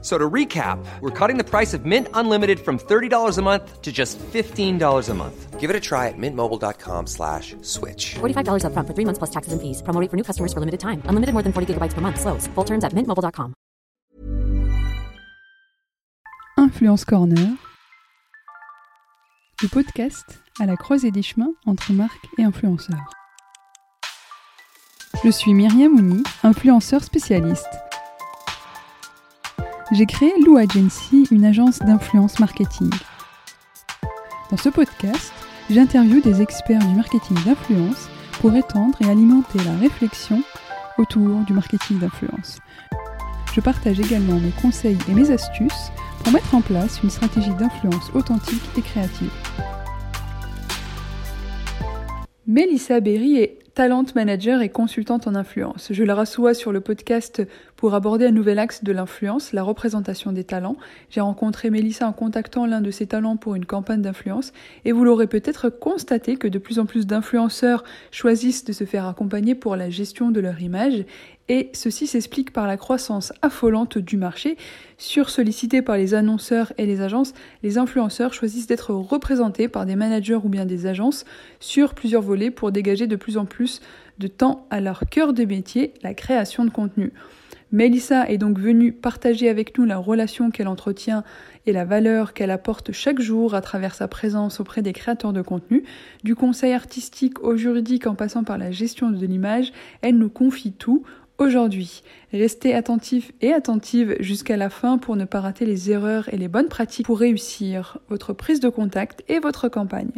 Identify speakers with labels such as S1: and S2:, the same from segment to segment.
S1: So to recap, we're cutting the price of Mint Unlimited from $30 a month to just $15 a month.
S2: Give it a try at mintmobile.com slash switch.
S3: $45 upfront for three months plus taxes and fees. Promo rate for new customers for limited time. Unlimited more than 40 gigabytes per month. Slows. Full terms at mintmobile.com.
S4: Influence Corner, le podcast à la croisée des chemins entre marques et influenceurs. Je suis Myriam Mouni, influenceur spécialiste. J'ai créé Lou Agency, une agence d'influence marketing. Dans ce podcast, j'interviewe des experts du marketing d'influence pour étendre et alimenter la réflexion autour du marketing d'influence. Je partage également mes conseils et mes astuces pour mettre en place une stratégie d'influence authentique et créative. Mélissa Berry est talent manager et consultante en influence. Je la reçois sur le podcast pour aborder un nouvel axe de l'influence, la représentation des talents. J'ai rencontré Mélissa en contactant l'un de ses talents pour une campagne d'influence et vous l'aurez peut-être constaté que de plus en plus d'influenceurs choisissent de se faire accompagner pour la gestion de leur image et ceci s'explique par la croissance affolante du marché. Sursollicités par les annonceurs et les agences, les influenceurs choisissent d'être représentés par des managers ou bien des agences sur plusieurs volets pour dégager de plus en plus de temps à leur cœur de métier, la création de contenu. Melissa est donc venue partager avec nous la relation qu'elle entretient et la valeur qu'elle apporte chaque jour à travers sa présence auprès des créateurs de contenu. Du conseil artistique au juridique en passant par la gestion de l'image, elle nous confie tout aujourd'hui. Restez attentifs et attentives jusqu'à la fin pour ne pas rater les erreurs et les bonnes pratiques pour réussir votre prise de contact et votre campagne.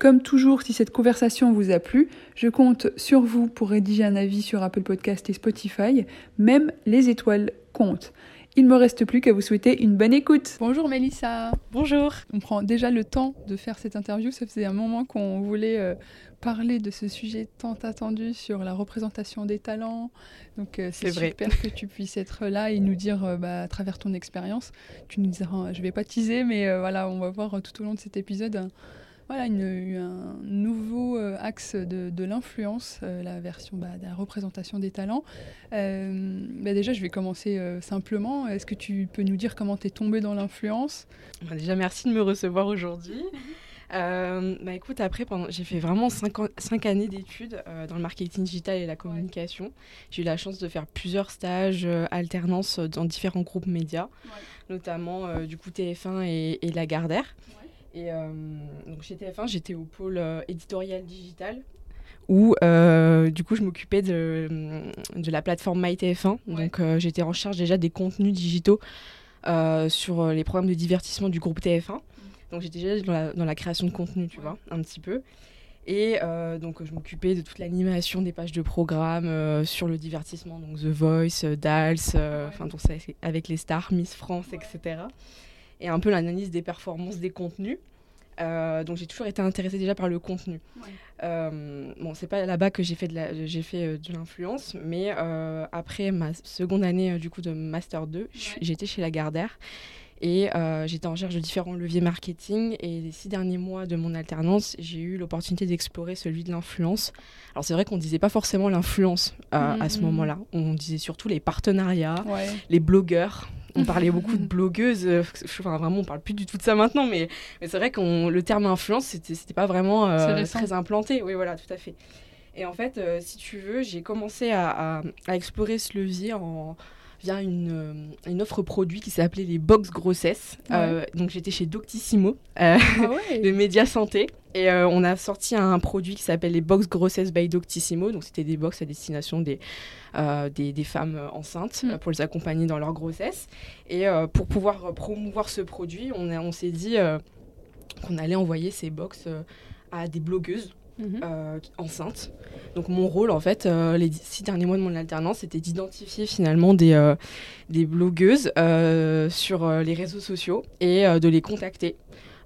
S4: Comme toujours, si cette conversation vous a plu, je compte sur vous pour rédiger un avis sur Apple Podcast et Spotify. Même les étoiles comptent. Il ne me reste plus qu'à vous souhaiter une bonne écoute. Bonjour Mélissa.
S5: Bonjour.
S4: On prend déjà le temps de faire cette interview. Ça faisait un moment qu'on voulait euh, parler de ce sujet tant attendu sur la représentation des talents. Donc euh, c'est super que tu puisses être là et nous dire euh, bah, à travers ton expérience. Tu nous diras, je vais pas teaser, mais voilà, on va voir tout au long de cet épisode voilà, une, un nouveau euh, axe de, de l'influence, euh, la version bah, de la représentation des talents. Euh, bah déjà, je vais commencer simplement. Est-ce que tu peux nous dire comment tu es tombée dans l'influence?
S5: Bah Déjà, merci de me recevoir aujourd'hui. bah écoute, après, j'ai fait vraiment cinq, cinq années d'études dans le marketing digital et la communication. J'ai eu la chance de faire plusieurs stages, alternances dans différents groupes médias, notamment du coup TF1 et, et Lagardère. Et euh, donc chez TF1, j'étais au pôle euh, éditorial digital où euh, du coup je m'occupais de, de, la plateforme MyTF1. Donc j'étais en charge déjà des contenus digitaux sur les programmes de divertissement du groupe TF1. Donc j'étais déjà dans la, dans la, création de contenu, tu vois, un petit peu. Et donc je m'occupais de toute l'animation des pages de programme sur le divertissement, donc The Voice, Dals, enfin avec les stars, Miss France, etc et un peu l'analyse des performances des contenus. Euh, donc j'ai toujours été intéressée déjà par le contenu. Euh, bon, c'est pas là-bas que j'ai fait de la, j'ai fait euh, de l'influence, mais euh, après ma seconde année du coup de master 2, j'étais chez Lagardère et j'étais en charge de différents leviers marketing. Et les six derniers mois de mon alternance, j'ai eu l'opportunité d'explorer celui de l'influence. Alors c'est vrai qu'on disait pas forcément l'influence à ce mmh. moment-là. On disait surtout les partenariats, les blogueurs on parlait beaucoup de blogueuses. Euh, enfin, vraiment, on parle plus du tout de ça maintenant, mais, mais c'est vrai que le terme influence, c'était, c'était pas vraiment euh, très implanté. Oui, voilà, tout à fait. Et en fait, euh, si tu veux, j'ai commencé à, à, explorer ce levier en, via une, une, offre produit qui s'appelait les box grossesse. donc j'étais chez Doctissimo, ah le média santé. Et on a sorti un produit qui s'appelle les box grossesse by Doctissimo. Donc c'était des box à destination des, euh, des, femmes enceintes mm. pour les accompagner dans leur grossesse. Et euh, pour pouvoir promouvoir ce produit, on, on s'est dit euh, qu'on allait envoyer ces box à des blogueuses mm-hmm. enceintes. Donc mon rôle, en fait, les six derniers mois de mon alternance, c'était d'identifier finalement des, des blogueuses sur les réseaux sociaux et de les contacter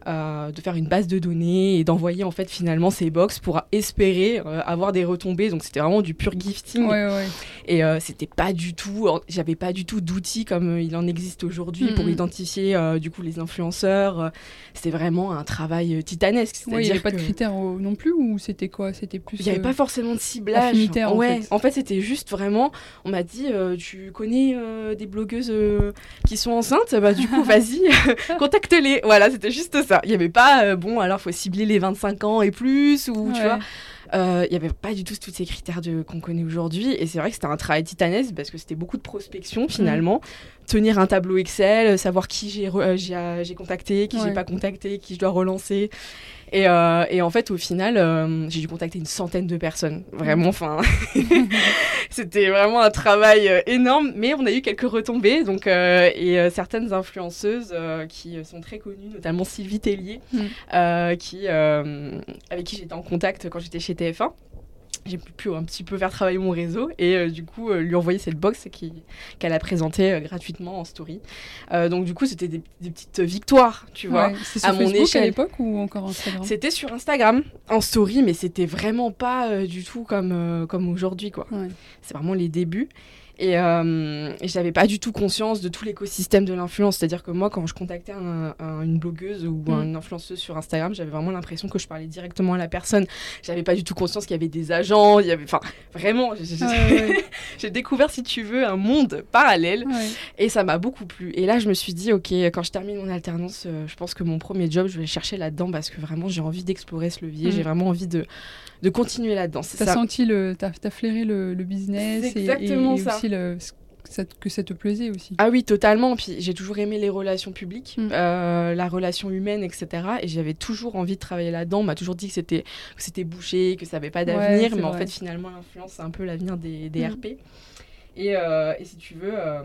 S5: euh, de faire une base de données et d'envoyer en fait finalement ces box pour espérer euh, avoir des retombées. Donc c'était vraiment du pur gifting.
S4: Ouais, ouais.
S5: Et euh, c'était pas du tout, j'avais pas du tout d'outils comme euh, il en existe aujourd'hui pour
S4: Mhm.
S5: identifier du coup les influenceurs. C'était vraiment un travail titanesque.
S4: Il n'y avait pas de critères non plus ou c'était quoi? C'était plus.
S5: il n'y avait pas forcément de ciblage.
S4: en
S5: ouais,
S4: fait.
S5: en fait, c'était juste vraiment. On m'a dit, tu connais des blogueuses qui sont enceintes? Bah, du coup, vas-y, contacte-les. Voilà, c'était juste ça. Il n'y avait pas, euh, bon, alors faut cibler les 25 ans et plus, ou tu
S4: Ouais.
S5: vois. Euh, Il n'y avait pas du tout tous ces critères qu'on connaît aujourd'hui. Et c'est vrai que c'était un travail titanesque parce que c'était beaucoup de prospection finalement. Tenir un tableau Excel, savoir qui j'ai euh, j'ai contacté, qui
S4: Ouais.
S5: j'ai pas contacté, qui je dois relancer. Et, euh, et en fait, au final, euh, j'ai dû contacter une centaine de personnes. Vraiment, enfin, c'était vraiment un travail euh, énorme. Mais on a eu quelques retombées. Donc, et certaines influenceuses qui sont très connues, notamment Sylvie Tellier,
S4: Mm.
S5: qui, avec qui j'étais en contact quand j'étais chez TF1. J'ai pu un petit peu faire travailler mon réseau et euh, du coup euh, lui envoyer cette box qu'elle a présentée euh, gratuitement en story. Donc du coup c'était des, des petites victoires, tu vois.
S4: Ouais. C'est
S5: à
S4: sur
S5: mon
S4: Facebook à l'époque ou encore Instagram?
S5: C'était sur Instagram en story, mais c'était vraiment pas du tout comme, comme aujourd'hui, quoi.
S4: Ouais.
S5: C'est vraiment les débuts. Et, euh, et j'avais pas du tout conscience de tout l'écosystème de l'influence. C'est-à-dire que moi, quand je contactais un- un- une blogueuse ou
S4: Mm.
S5: une influenceuse sur Instagram, j'avais vraiment l'impression que je parlais directement à la personne. J'avais pas du tout conscience qu'il y avait des agents. Il y avait, enfin, vraiment, j'ai-
S4: Ouais, ouais.
S5: découvert, si tu veux, un monde parallèle.
S4: Ouais.
S5: Et ça m'a beaucoup plu. Et là, je me suis dit, ok, quand je termine mon alternance, euh, je pense que mon premier job, je vais chercher là-dedans parce que vraiment, j'ai envie d'explorer ce levier.
S4: Mhm.
S5: J'ai vraiment envie de, de continuer là-dedans.
S4: T'as
S5: ça.
S4: senti le, t'as, t'as flairé le, le business et,
S5: exactement
S4: et- et
S5: ça.
S4: aussi le, que ça, te- plaisait aussi.
S5: Ah oui, totalement. Puis j'ai toujours aimé les relations publiques,
S4: Mhm.
S5: euh, la relation humaine, etc. Et j'avais toujours envie de travailler là-dedans. On m'a toujours dit que c'était, bouché, que ça n'avait pas d'avenir. mais en fait, finalement, l'influence, c'est un peu l'avenir des, des
S4: Mhm.
S5: RP. Et, euh, et si tu veux. euh,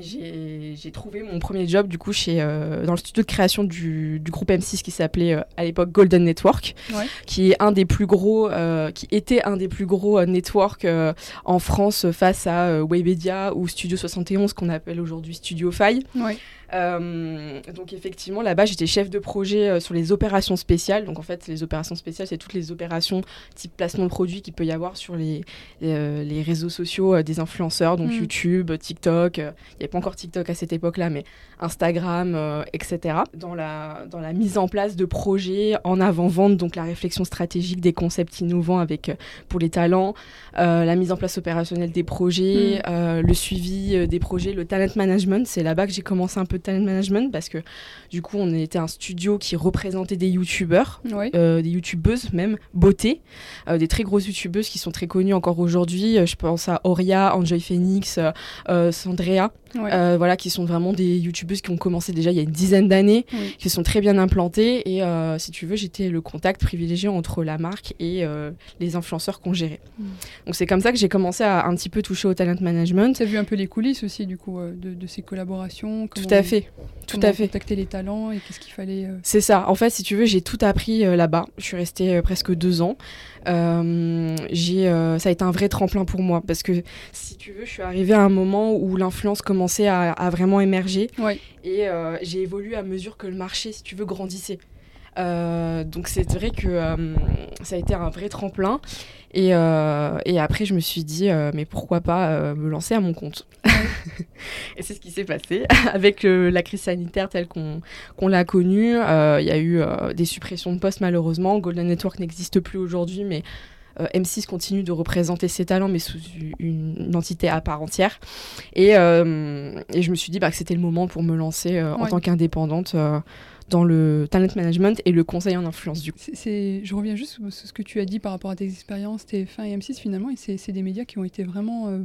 S5: j'ai trouvé mon premier job du coup chez euh, dans le studio de création du, du groupe M6 qui s'appelait euh, à l'époque Golden Network
S4: Ouais.
S5: qui est un des plus gros euh, qui était un des plus gros euh, networks euh, en France face à Webedia ou Studio 71 qu'on appelle aujourd'hui Studio Fi
S4: Ouais.
S5: Euh, donc effectivement, là-bas, j'étais chef de projet euh, sur les opérations spéciales. Donc en fait, les opérations spéciales, c'est toutes les opérations type placement de produits qu'il peut y avoir sur les, les, euh, les réseaux sociaux des influenceurs, donc
S4: Mm.
S5: YouTube, TikTok. Il n'y avait pas encore TikTok à cette époque-là, mais Instagram, etc. Dans la, dans la mise en place de projets en avant-vente, donc la réflexion stratégique des concepts innovants avec, pour les talents, euh, la mise en place opérationnelle des projets,
S4: Mm.
S5: euh, le suivi des projets, le talent management. C'est là-bas que j'ai commencé un peu de talent management parce que du coup, on était un studio qui représentait des youtubeurs, euh, des youtubeuses même, beauté, euh, des très grosses youtubeuses qui sont très connues encore aujourd'hui. Euh, je pense à Auria, Enjoy Phoenix, euh, Sandrea, voilà, qui sont vraiment des youtubeuses qui ont commencé déjà il y a une dizaine d'années,
S4: Oui.
S5: qui sont très bien implantées. Et si tu veux, j'étais le contact privilégié entre la marque et les influenceurs qu'on gérait.
S4: Mm.
S5: Donc c'est comme ça que j'ai commencé à un petit peu toucher au talent management.
S4: Tu as vu un peu les coulisses aussi du coup de, de ces collaborations.
S5: Tout à fait, tout à fait.
S4: Contacter les talents et qu'est-ce qu'il fallait. euh,
S5: C'est ça. En fait, si tu veux, j'ai tout appris euh, là-bas. Je suis restée euh, presque deux ans. Euh, j'ai, ça a été un vrai tremplin pour moi parce que, si tu veux, je suis arrivée à un moment où l'influence commençait à, à vraiment émerger
S4: Ouais.
S5: et j'ai évolué à mesure que le marché, si tu veux, grandissait. Donc c'est vrai que ça a été un vrai tremplin et, euh, et après je me suis dit euh, mais pourquoi pas euh, me lancer à mon compte et c'est ce qui s'est passé avec la crise sanitaire telle qu'on l'a connue. Il y a eu des suppressions de postes malheureusement. Golden Network n'existe plus aujourd'hui mais euh, M6 continue de représenter ses talents, mais sous une, entité à part entière. Et, et je me suis dit bah, que c'était le moment pour me lancer en tant qu'indépendante dans le talent management et le conseil en influence du coup.
S4: Je reviens juste sur ce que tu as dit par rapport à tes expériences TF1 et M6 finalement, et c'est des médias qui ont été vraiment euh,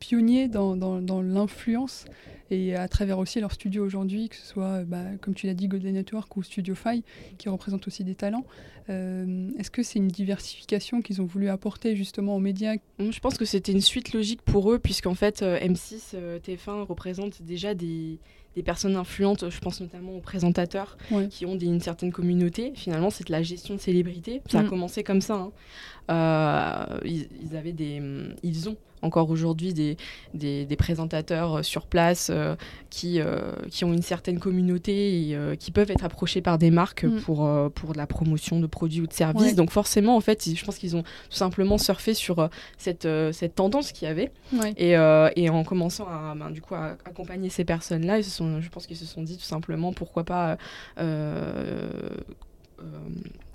S4: pionniers dans, dans- dans l'influence et à travers aussi leur studio aujourd'hui, que ce soit, euh, bah, comme tu l'as dit, Golden Network ou Studio Fi, qui représentent aussi des talents. Euh, Est-ce que c'est une diversification qu'ils ont voulu apporter justement aux médias?
S5: Je pense que c'était une suite logique pour eux, puisqu'en fait, euh, M6, euh, TF1 représente déjà des, des personnes influentes, je pense notamment aux présentateurs,
S4: Ouais.
S5: qui ont des- une certaine communauté. Finalement, c'est de la gestion de célébrité. Ça a
S4: Mm.
S5: commencé comme ça. hein. Euh, ils, ils avaient des, ils ont encore aujourd'hui des, des, des présentateurs sur place qui, qui ont une certaine communauté et qui peuvent être approchés par des marques
S4: Mm.
S5: pour, pour de la promotion de produits ou de services.
S4: Ouais.
S5: Donc forcément, en fait, je pense qu'ils ont tout simplement surfé sur euh, cette, euh, cette tendance qu'il y avait.
S4: Ouais.
S5: Et, euh, et en commençant à, ben, du coup, à accompagner ces personnes-là, ils se sont, je pense qu'ils se sont dit tout simplement pourquoi pas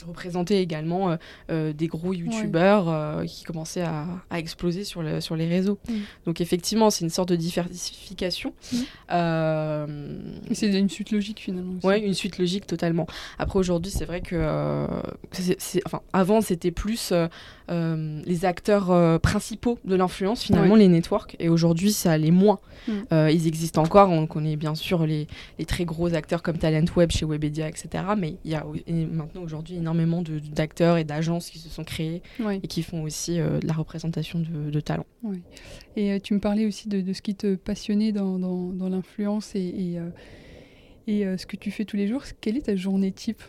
S5: représenter également euh, euh, des gros youtubeurs euh, qui commençaient à, à exploser sur, le, sur les réseaux.
S4: Mm.
S5: Donc effectivement, c'est une sorte de diversification.
S4: Mm.
S5: Euh,
S4: c'est une suite logique finalement.
S5: Ouais, une suite logique totalement. Après aujourd'hui, c'est vrai que, euh, enfin, avant c'était plus euh, euh, les acteurs euh, principaux de l'influence, finalement
S4: Ouais.
S5: les networks, et aujourd'hui ça l'est moins.
S4: Mm.
S5: Euh, ils existent encore, on connaît bien sûr les, les très gros acteurs comme Talent Web chez Webedia, etc. Mais il y a maintenant aujourd'hui énormément d'acteurs et d'agences qui se sont créés
S4: Ouais.
S5: et qui font aussi euh, de la représentation de, de talents.
S4: Et euh, tu me parlais aussi de, de ce qui te passionnait dans, dans- dans l'influence et, et, euh, et, ce que tu fais tous les jours. Quelle est ta journée type?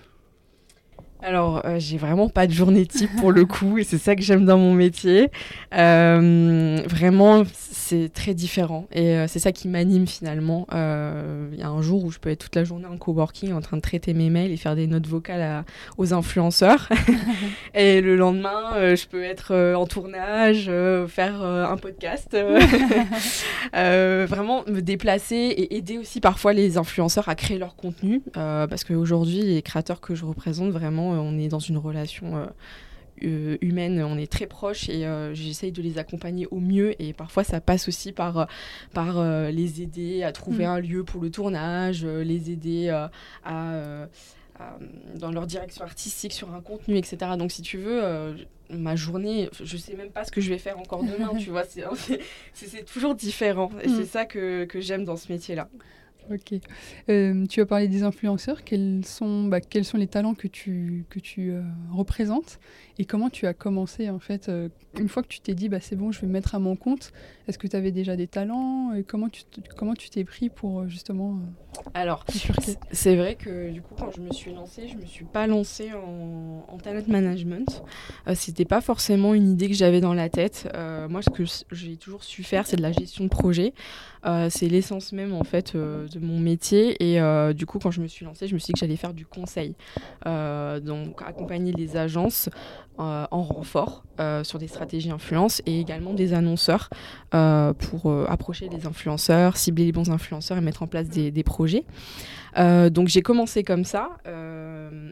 S5: Alors, euh, j'ai vraiment pas de journée type pour le coup, et c'est ça que j'aime dans mon métier. Euh, vraiment, c'est très différent, et euh, c'est ça qui m'anime finalement. Il y a un jour où je peux être toute la journée en coworking en train de traiter mes mails et faire des notes vocales à- aux influenceurs, et le lendemain, je peux être en tournage, faire un podcast, vraiment me déplacer et aider aussi parfois les influenceurs à créer leur contenu, parce qu'aujourd'hui, les créateurs que je représente, vraiment, euh, on est dans une relation euh, euh, humaine, on est très proches et euh, j'essaye de les accompagner au mieux et parfois ça passe aussi par, par euh, les aider à trouver
S4: Mm.
S5: un lieu pour le tournage, euh, les aider à... à- dans leur direction artistique sur un contenu, etc. Donc si tu veux, ma journée, je sais même pas ce que je vais faire encore demain, tu vois, c'est- toujours différent et
S4: Mm.
S5: c'est ça que, que j'aime dans ce métier-là.
S4: Ok. Euh, tu as parlé des influenceurs. Quels sont, bah, quels sont les talents que tu, que tu euh, représentes? Et comment tu as commencé en fait euh, Une fois que tu t'es dit, bah, c'est bon, je vais me mettre à mon compte, est-ce que tu avais déjà des talents et comment tu comment tu t'es pris pour euh, justement
S5: Alors,
S4: euh, bifurquer
S5: C'est- vrai que du coup, quand je me suis lancée, je me suis pas lancée en, en talent management. Euh, C'était pas forcément une idée que j'avais dans la tête. Moi, ce que j'ai toujours su faire, c'est de la gestion de projet. C'est l'essence même en fait de mon métier. Et du coup, quand je me suis lancée, je me suis dit que j'allais faire du conseil. Donc, accompagner les agences euh, en renfort euh, sur des stratégies influence et également des annonceurs euh, pour approcher les influenceurs, cibler les bons influenceurs et mettre en place des, des projets. Donc j'ai commencé comme ça,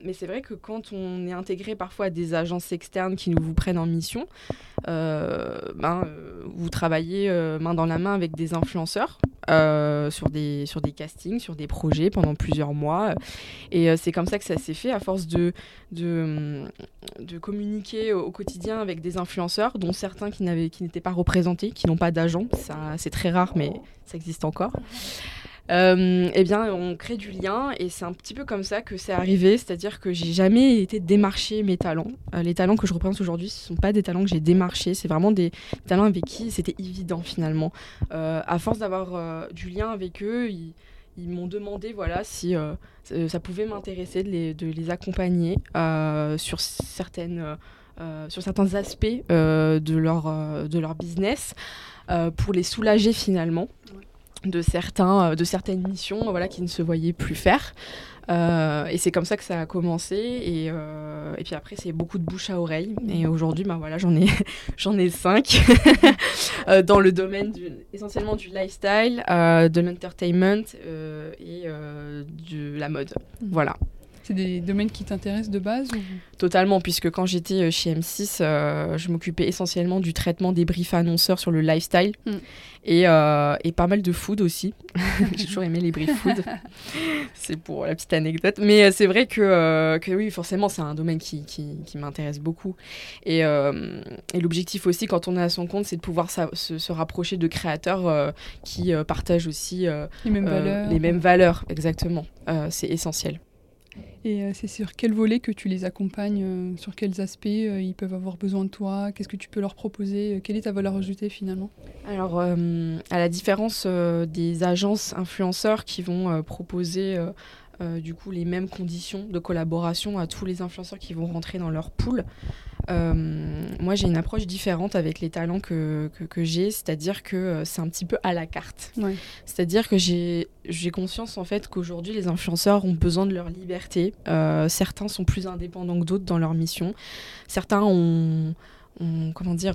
S5: mais c'est vrai que quand on est intégré parfois à des agences externes qui nous vous prennent en mission, ben, vous travaillez main dans la main avec des influenceurs sur, des, sur des castings, sur des projets pendant plusieurs mois. Et c'est comme ça que ça s'est fait, à force de, de, de communiquer au, quotidien avec des influenceurs, dont certains qui n'étaient pas représentés, qui n'ont pas d'agent. C'est très rare, mais ça existe encore. Euh, eh bien, on crée du lien et c'est un petit peu comme ça que c'est arrivé, c'est-à-dire que j'ai jamais été démarcher mes talents. Euh, les talents que je représente aujourd'hui, ce sont pas des talents que j'ai démarchés, c'est vraiment des talents avec qui c'était évident finalement. Euh, à force d'avoir euh, du lien avec eux, ils, ils m'ont demandé voilà si euh, ça- ça pouvait m'intéresser de les, de les accompagner euh, sur certaines euh, euh, sur certains aspects euh, de leur euh, de leur business euh, pour les soulager finalement de certains euh, de certaines missions voilà qui ne se voyaient plus faire Euh, et c'est comme ça que ça a commencé. Et, euh, et puis après c'est beaucoup de bouche à oreille. Et aujourd'hui ben voilà j'en ai j'en ai cinq. Euh, dans le domaine du, essentiellement du lifestyle de l'entertainment et de la mode. Voilà
S4: C'est des domaines qui t'intéressent de base ou...
S5: Totalement, puisque quand j'étais euh, chez M6, euh, je m'occupais essentiellement du traitement des briefs annonceurs sur le lifestyle
S4: Mm.
S5: et, euh, et pas mal de food aussi. J'ai toujours aimé les briefs food. c'est pour la petite anecdote. Mais c'est vrai que, euh, que oui, forcément, c'est un domaine qui, qui, qui m'intéresse beaucoup. Et, et l'objectif aussi, quand on est à son compte, c'est de pouvoir sa- se, se rapprocher de créateurs qui partagent aussi
S4: les mêmes valeurs
S5: les mêmes valeurs. Exactement. C'est essentiel.
S4: Et euh, c'est sur quel volet que tu les accompagnes euh, Sur quels aspects euh, ils peuvent avoir besoin de toi Qu'est-ce que tu peux leur proposer Quelle est ta valeur ajoutée finalement?
S5: Alors, à la différence des agences influenceurs qui vont proposer du coup les mêmes conditions de collaboration à tous les influenceurs qui vont rentrer dans leur pool, moi j'ai une approche différente avec les talents que, que, j'ai, c'est-à-dire que c'est un petit peu à la carte. C'est-à-dire que j'ai conscience en fait qu'aujourd'hui les influenceurs ont besoin de leur liberté. certains sont plus indépendants que d'autres dans leur mission. Certains ont comment dire,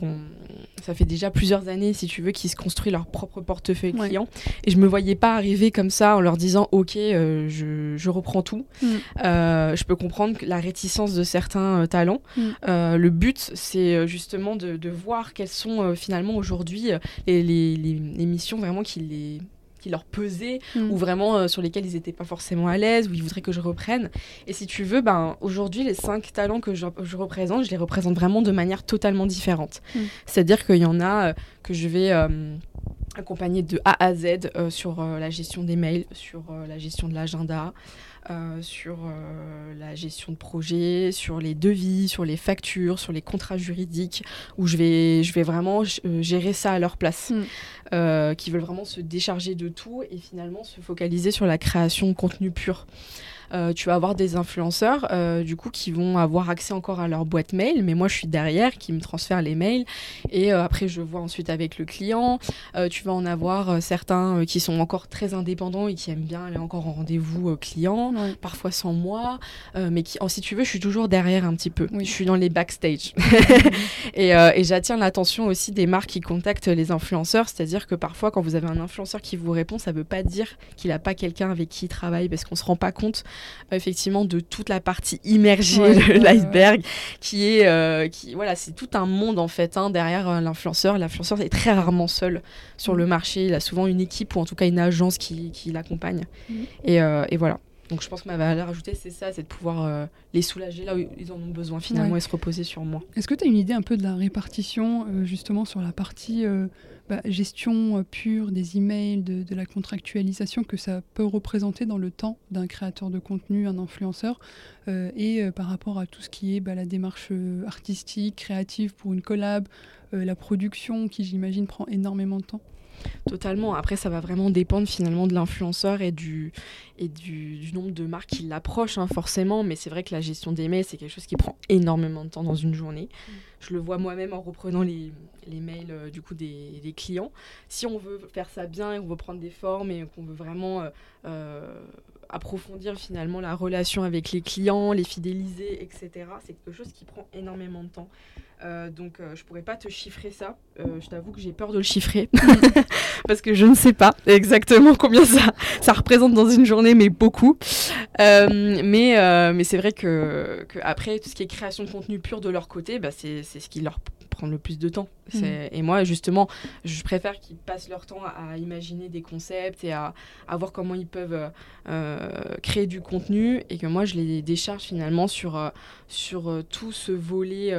S5: ça fait déjà plusieurs années, si tu veux, qu'ils se construisent leur propre portefeuille client. Et je me voyais pas arriver comme ça en leur disant, ok, euh, je, reprends tout. Mm. Euh, je peux comprendre la réticence de certains euh, talents. Mm. le but, c'est justement de, voir quelles sont finalement aujourd'hui les, les, missions vraiment qui les qui leur pesaient mm. ou vraiment euh, sur lesquels ils n'étaient pas forcément à l'aise ou ils voudraient que je reprenne. Et si tu veux, ben, aujourd'hui, les cinq talents que je, représente, je les représente vraiment de manière totalement différente. Mm. C'est-à-dire qu'il y en a euh, que je vais euh, accompagner de A à Z sur la gestion des mails, sur la gestion de l'agenda. Euh, sur euh, la gestion de projet, sur les devis, sur les factures, sur les contrats juridiques, où je vais, je vais vraiment euh, gérer ça à leur place, mm. qui veulent vraiment se décharger de tout et finalement se focaliser sur la création de contenu pur. Euh, tu vas avoir des influenceurs euh, du coup qui vont avoir accès encore à leur boîte mail, mais moi je suis derrière qui me transfère les mails et euh, après je vois ensuite avec le client. tu vas en avoir certains qui sont encore très indépendants et qui aiment bien aller encore en rendez-vous client, parfois sans moi, mais qui, si tu veux, je suis toujours derrière un petit peu. Je suis dans les backstage et, et j'attire l'attention aussi des marques qui contactent les influenceurs, c'est-à-dire que parfois quand vous avez un influenceur qui vous répond, ça veut pas dire qu'il n'a pas quelqu'un avec qui il travaille parce qu'on se rend pas compte effectivement de toute la partie immergée de l'iceberg qui est euh, qui voilà c'est tout un monde en fait hein, derrière euh, l'influenceur l'influenceur est très rarement seul sur le mm. marché il a souvent une équipe ou en tout cas une agence qui, qui l'accompagne mm. et, euh, et, voilà donc je pense que ma valeur ajoutée, c'est ça, c'est de pouvoir les soulager là où ils en ont besoin finalement et se reposer sur moi.
S4: Est-ce que tu as une idée un peu de la répartition justement sur la partie bah, gestion euh, pure des emails, de, de, la contractualisation que ça peut représenter dans le temps d'un créateur de contenu, un influenceur, euh, et euh, par rapport à tout ce qui est bah, la démarche artistique, créative pour une collab, la production qui j'imagine prend énormément de temps
S5: Totalement. Après, ça va vraiment dépendre finalement de l'influenceur et du, et du, nombre de marques qui l'approchent, hein, forcément. Mais c'est vrai que la gestion des mails, c'est quelque chose qui prend énormément de temps dans une journée. Mm. Je le vois moi-même en reprenant les, les mails euh, du coup des, des, clients. Si on veut faire ça bien et on veut prendre des formes et qu'on veut vraiment euh, euh, approfondir finalement la relation avec les clients, les fidéliser, etc., c'est quelque chose qui prend énormément de temps. Euh, donc euh, je pourrais pas te chiffrer ça. Euh, je t'avoue que j'ai peur de le chiffrer parce que je ne sais pas exactement combien ça, ça représente dans une journée, mais beaucoup. mais mais c'est vrai que, que, après tout ce qui est création de contenu pur de leur côté, bah, c'est ce qui leur le plus de temps. Mm. Et moi justement, je préfère qu'ils passent leur temps à, imaginer des concepts et à, à voir comment ils peuvent créer du contenu et que moi je les décharge finalement sur sur tout ce volet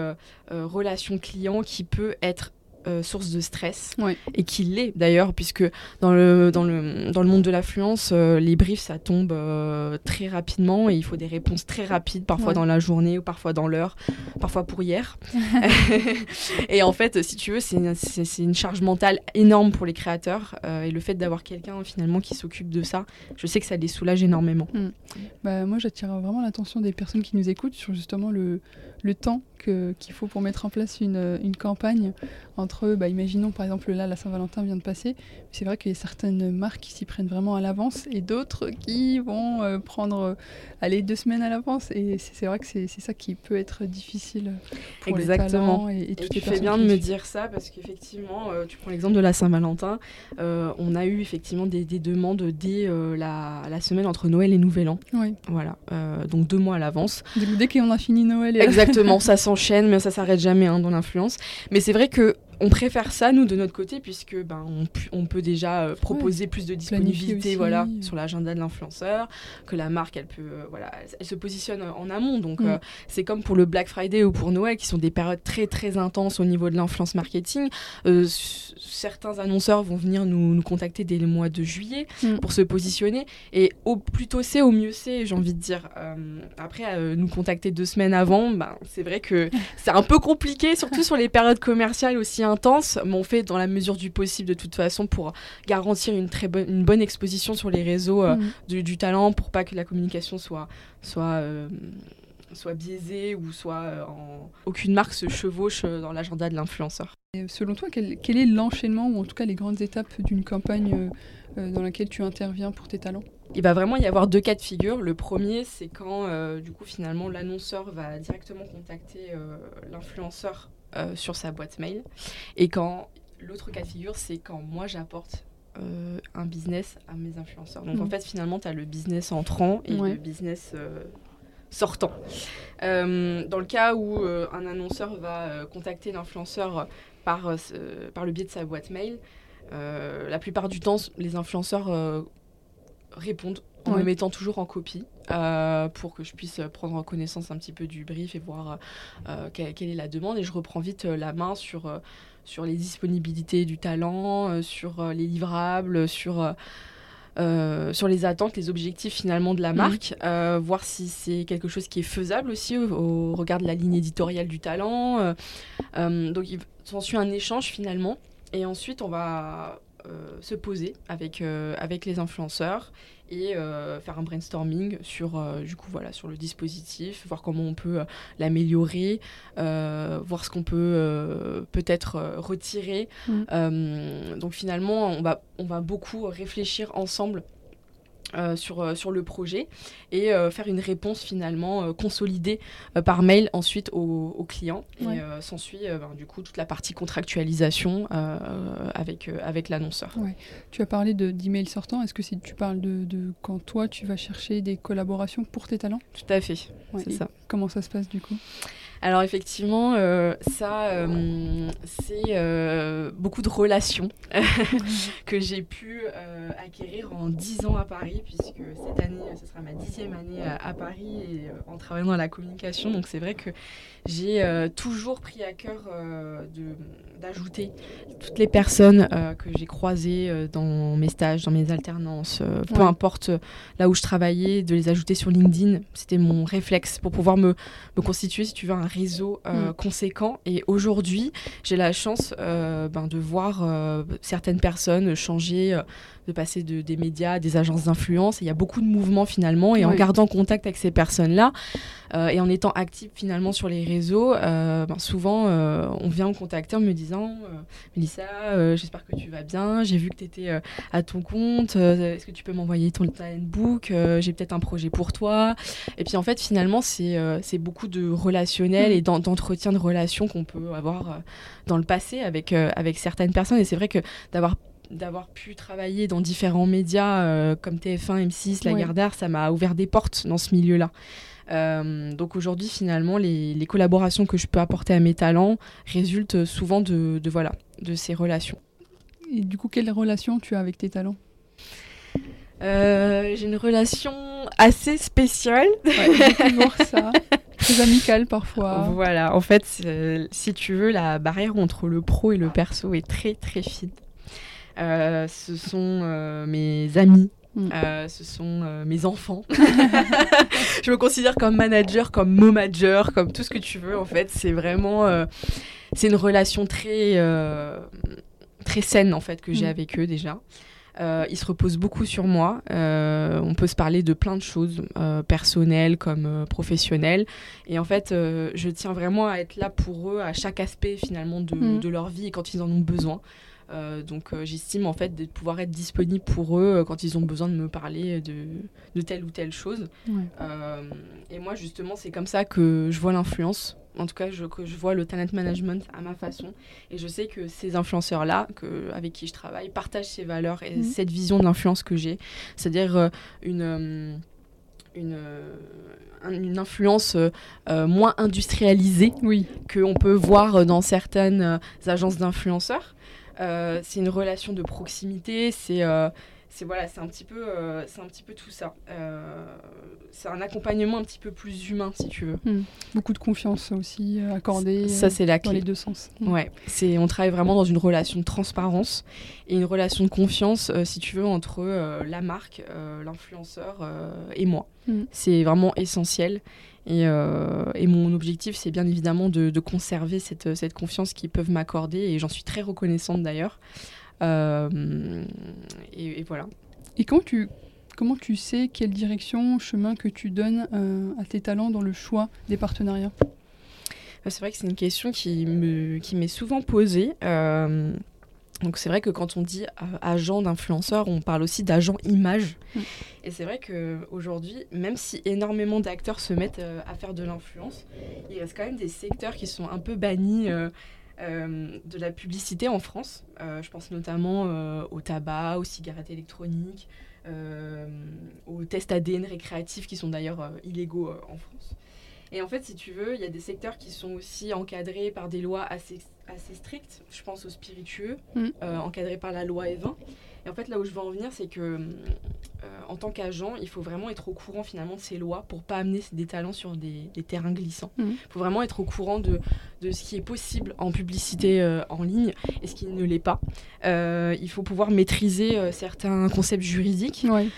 S5: relation client qui peut être euh, source de stress. Et qui l'est d'ailleurs puisque dans le, dans le, dans le monde de l'affluence euh, les briefs ça tombe euh, très rapidement et il faut des réponses très rapides parfois dans la journée ou parfois dans l'heure parfois pour hier. Et en fait si tu veux c'est une, une, charge mentale énorme pour les créateurs et le fait d'avoir quelqu'un finalement qui s'occupe de ça je sais que ça les soulage énormément.
S4: Mm. bah, moi j'attire vraiment l'attention des personnes qui nous écoutent sur justement le, le temps qu'il faut pour mettre en place une, une campagne entre, bah, imaginons par exemple là, la Saint-Valentin vient de passer, c'est vrai qu'il y a certaines marques qui s'y prennent vraiment à l'avance et d'autres qui vont euh, prendre euh, aller deux semaines à l'avance. Et c'est vrai que c'est ça qui peut être difficile pour
S5: Exactement.
S4: les talents et,
S5: et, tu fais bien de me dire ça parce qu'effectivement, euh, tu prends l'exemple de la Saint-Valentin, on a eu effectivement des, des demandes dès la, la, semaine entre Noël et Nouvel An.
S4: Oui.
S5: Voilà, donc deux mois à l'avance.
S4: Dès qu'on a fini Noël. Et
S5: Exactement, ça s'enchaîne, mais ça s'arrête jamais hein, dans l'influence. Mais c'est vrai que on préfère ça, nous, de notre côté, puisque ben, on, peut déjà euh, proposer plus de disponibilité voilà, sur l'agenda de l'influenceur, que la marque, elle, peut, euh, voilà, elle, se positionne en amont. Donc, mm. euh, c'est comme pour le Black Friday ou pour Noël, qui sont des périodes très, très intenses au niveau de l'influence marketing. certains annonceurs vont venir nous, nous, contacter dès le mois de juillet mm. pour se positionner. Et au plus tôt c'est, au mieux c'est, j'ai envie de dire. après, nous contacter deux semaines avant, ben, c'est vrai que c'est un peu compliqué, surtout sur les périodes commerciales aussi mais on fait dans la mesure du possible de toute façon pour garantir une très bonne, une bonne exposition sur les réseaux euh, mm. du, talent pour pas que la communication soit, soit euh, soit biaisé ou soit en... aucune marque se chevauche dans l'agenda de l'influenceur.
S4: selon toi, quel, quel est l'enchaînement ou en tout cas les grandes étapes d'une campagne dans laquelle tu interviens pour tes talents?
S5: Il va vraiment y avoir deux cas de figure. Le premier, c'est quand, euh, du coup, finalement, l'annonceur va directement contacter euh, l'influenceur euh, sur sa boîte mail. Et quand l'autre cas de figure, c'est quand moi j'apporte un business à mes influenceurs. Donc, en mm. fait, finalement, tu as le business entrant et le business sortant. dans le cas où un annonceur va contacter l'influenceur par, par le biais de sa boîte mail, la plupart du temps, les influenceurs répondre en me mettant toujours en copie euh, pour que je puisse prendre connaissance un petit peu du brief et voir euh, quelle, est la demande. Et je reprends vite euh, la main sur, sur les disponibilités du talent, sur les livrables, sur, sur les attentes, les objectifs finalement de la mhm. marque, voir si c'est quelque chose qui est faisable aussi au, regard de la ligne éditoriale du talent. donc il s'ensuit un échange finalement. Et ensuite, on va se poser avec, euh, avec les influenceurs et euh, faire un brainstorming sur, du coup, voilà, sur le dispositif, voir comment on peut l'améliorer, voir ce qu'on peut peut-être retirer. Mmh. donc finalement, on va, on va beaucoup réfléchir ensemble euh, sur, euh, sur le projet et euh, faire une réponse finalement consolidée par mail ensuite au, au client. Et s'ensuit ben, du coup toute la partie contractualisation avec, avec l'annonceur.
S4: Tu as parlé d'email sortant. Est-ce que si tu parles de, de, quand toi tu vas chercher des collaborations pour tes talents?
S5: Tout à fait, c'est ça.
S4: Comment ça se passe du coup?
S5: Alors effectivement, euh, ça, euh, c'est euh, beaucoup de relations que j'ai pu acquérir en 10 ans à Paris, puisque cette année, ce sera ma dixième année à, Paris et en travaillant dans la communication. Donc c'est vrai que j'ai toujours pris à cœur d'ajouter toutes les personnes que j'ai croisées dans mes stages, dans mes alternances, peu importe là où je travaillais, de les ajouter sur LinkedIn. C'était mon réflexe pour pouvoir me, me constituer, si tu veux, un réseau euh, mm. conséquent. Et aujourd'hui, j'ai la chance euh, ben, de voir euh, certaines personnes changer de passer de, des médias, des agences d'influence. Il y a beaucoup de mouvements finalement. Et en gardant contact avec ces personnes-là euh, et en étant actif finalement sur les réseaux, euh, ben, souvent euh, on vient me contacter en me disant Melissa, j'espère que tu vas bien. J'ai vu que tu étais à ton compte. Est-ce que tu peux m'envoyer ton book J'ai peut-être un projet pour toi. Et puis en fait, finalement, c'est beaucoup de relationnel mm. et d'entretien de relations qu'on peut avoir dans le passé avec, avec certaines personnes. Et c'est vrai que d'avoir d'avoir pu travailler dans différents médias euh, comme TF1, M6, Lagardère, ça m'a ouvert des portes dans ce milieu-là. Euh, donc aujourd'hui, finalement, les, collaborations que je peux apporter à mes talents résultent souvent de, voilà, de ces relations.
S4: Et du coup, quelle relation tu as avec tes talents?
S5: Euh, J'ai une relation assez spéciale.
S4: Ouais, ça. Très amicale parfois.
S5: Voilà, en fait, si tu veux, la barrière entre le pro et le perso est très très fine. Euh, ce sont euh, mes amis. Mm. Euh, ce sont mes enfants. je me considère comme manager, comme momager, comme tout ce que tu veux en fait. C'est vraiment, c'est une relation très, très saine en fait que j'ai mm. avec eux déjà. ils se reposent beaucoup sur moi. on peut se parler de plein de choses, personnelles comme professionnelles. Et en fait, je tiens vraiment à être là pour eux à chaque aspect finalement de, mm. de leur vie et quand ils en ont besoin. Euh, donc euh, j'estime en fait de pouvoir être disponible pour eux euh, quand ils ont besoin de me parler de, de telle ou telle chose. et moi justement c'est comme ça que je vois l'influence. En tout cas, je, que je vois le talent management à ma façon. Et je sais que ces influenceurs-là, avec qui je travaille, partagent ces valeurs et mhm. cette vision de l'influence que j'ai. C'est-à-dire une une, une, influence moins industrialisée
S4: oui.
S5: qu'on peut voir dans certaines agences d'influenceurs. Euh, c'est une relation de proximité, c'est euh, c'est voilà, c'est un petit peu, euh, c'est un petit peu tout ça. c'est un accompagnement un petit peu plus humain, si tu veux.
S4: Hmm. Beaucoup de confiance aussi accordée.
S5: Ça, c'est la
S4: Dans les deux sens.
S5: Hmm. Ouais, c'est, on travaille vraiment dans une relation de transparence et une relation de confiance, si tu veux, entre la marque, l'influenceur et moi. Hmm. C'est vraiment essentiel. Euh, et, mon objectif, c'est bien évidemment de, conserver cette, cette, confiance qu'ils peuvent m'accorder, et j'en suis très reconnaissante d'ailleurs. Euh, et, voilà.
S4: Et quand tu comment tu sais quelle direction, chemin que tu donnes euh, à tes talents dans le choix des partenariats?
S5: Bah, C'est vrai que c'est une question qui me qui m'est souvent posée. Euh, donc c'est vrai que quand on dit euh, agent d'influenceur, on parle aussi d'agent image.
S4: Mm.
S5: Et c'est vrai qu'aujourd'hui, même si énormément d'acteurs se mettent à faire de l'influence, il reste quand même des secteurs qui sont un peu bannis. de la publicité en France. je pense notamment au tabac, aux cigarettes électroniques, euh, aux tests ADN récréatifs qui sont d'ailleurs euh, illégaux euh, en France. Et en fait, si tu veux, il y a des secteurs qui sont aussi encadrés par des lois assez, assez strictes. Je pense aux spiritueux,
S4: Mm.
S5: encadrés par la loi E20. Et en fait, là où je veux en venir, c'est que euh, en tant qu'agent, il faut vraiment être au courant finalement de ces lois pour pas amener des talents sur des, des terrains glissants. Il
S4: Mhm.
S5: faut vraiment être au courant de, de ce qui est possible en publicité euh, en ligne et ce qui ne l'est pas. Euh, il faut pouvoir maîtriser euh, certains concepts juridiques.
S4: Ouais.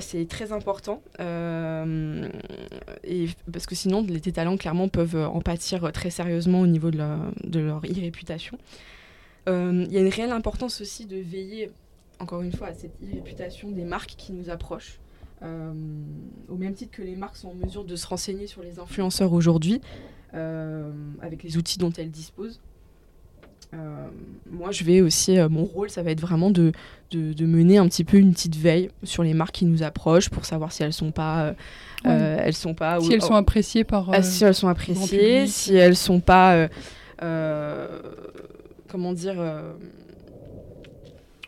S5: C'est très important. et, parce que sinon, les, talents, clairement, peuvent en pâtir très sérieusement au niveau de, la- de leur e-réputation. Euh, Il y a une réelle importance aussi de veiller, encore une fois, à cette e-réputation des marques qui nous approchent. Euh, au même titre que les marques sont en mesure de se renseigner sur les influenceurs aujourd'hui, euh, avec les outils dont elles disposent. Euh, moi, je vais aussi, mon rôle, ça va être vraiment de, de, de mener un petit peu une petite veille sur les marques qui nous approchent pour savoir si elles sont pas, elles sont pas,
S4: Si
S5: ou-
S4: elles sont appréciées par.
S5: ah, si elles sont appréciées, si elles sont pas, comment dire,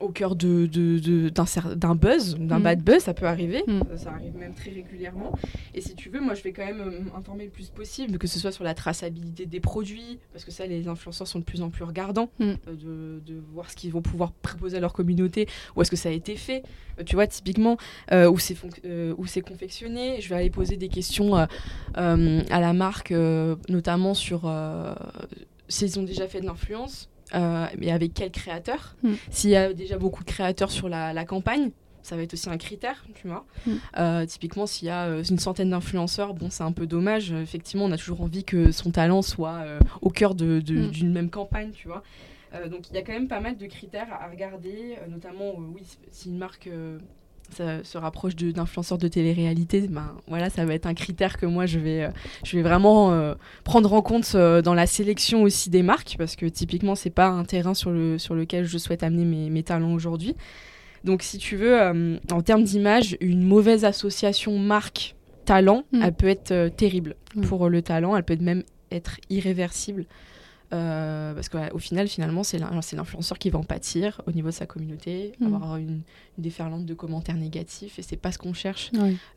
S5: au cœur de, de- de- d'un, d'un buzz, d'un
S4: Mm.
S5: bad buzz, ça peut arriver.
S4: Mm.
S5: Ça, ça arrive même très régulièrement. Et si tu veux, moi, je vais quand même euh, m'informer le plus possible, que ce soit sur la traçabilité des produits, parce que ça, les influenceurs sont de plus en plus regardants,
S4: Mm.
S5: euh, de, voir ce qu'ils vont pouvoir proposer à leur communauté, où est-ce que ça a été fait. Euh, tu vois, typiquement, où, c'est fonc- où c'est confectionné. Je vais aller poser des questions à la marque, notamment sur s'ils ont déjà fait de l'influence, mais avec quel créateur.
S4: Mm.
S5: S'il y a déjà beaucoup de créateurs sur la, la campagne, ça va être aussi un critère, tu vois.
S4: Mm.
S5: Euh, typiquement, s'il y a euh, une centaine d'influenceurs, bon, c'est un peu dommage. Euh, Effectivement, on a toujours envie que son talent soit euh, au cœur de- de-
S4: Mm.
S5: d'une même campagne, tu vois. Euh, donc, il y a quand même pas mal de critères à regarder, euh, notamment, euh, oui, si une marque euh, ça se rapproche de- d'influenceurs de, télé-réalité, ben voilà, ça va être un critère que moi je vais, euh, je vais vraiment euh, prendre en compte euh, dans la sélection aussi des marques, parce que typiquement c'est pas un terrain sur, le, sur lequel je souhaite amener mes, mes talents aujourd'hui. Donc si tu veux, en termes d'image, une mauvaise association marque-talent,
S4: Mm.
S5: elle peut être terrible
S4: Mm.
S5: pour le talent, elle peut même être irréversible. Euh, parce qu'au final, finalement, c'est l'in- c'est l'influenceur qui va en pâtir au niveau de sa communauté,
S4: Mm.
S5: avoir une, une déferlante de commentaires négatifs, et c'est pas ce qu'on cherche.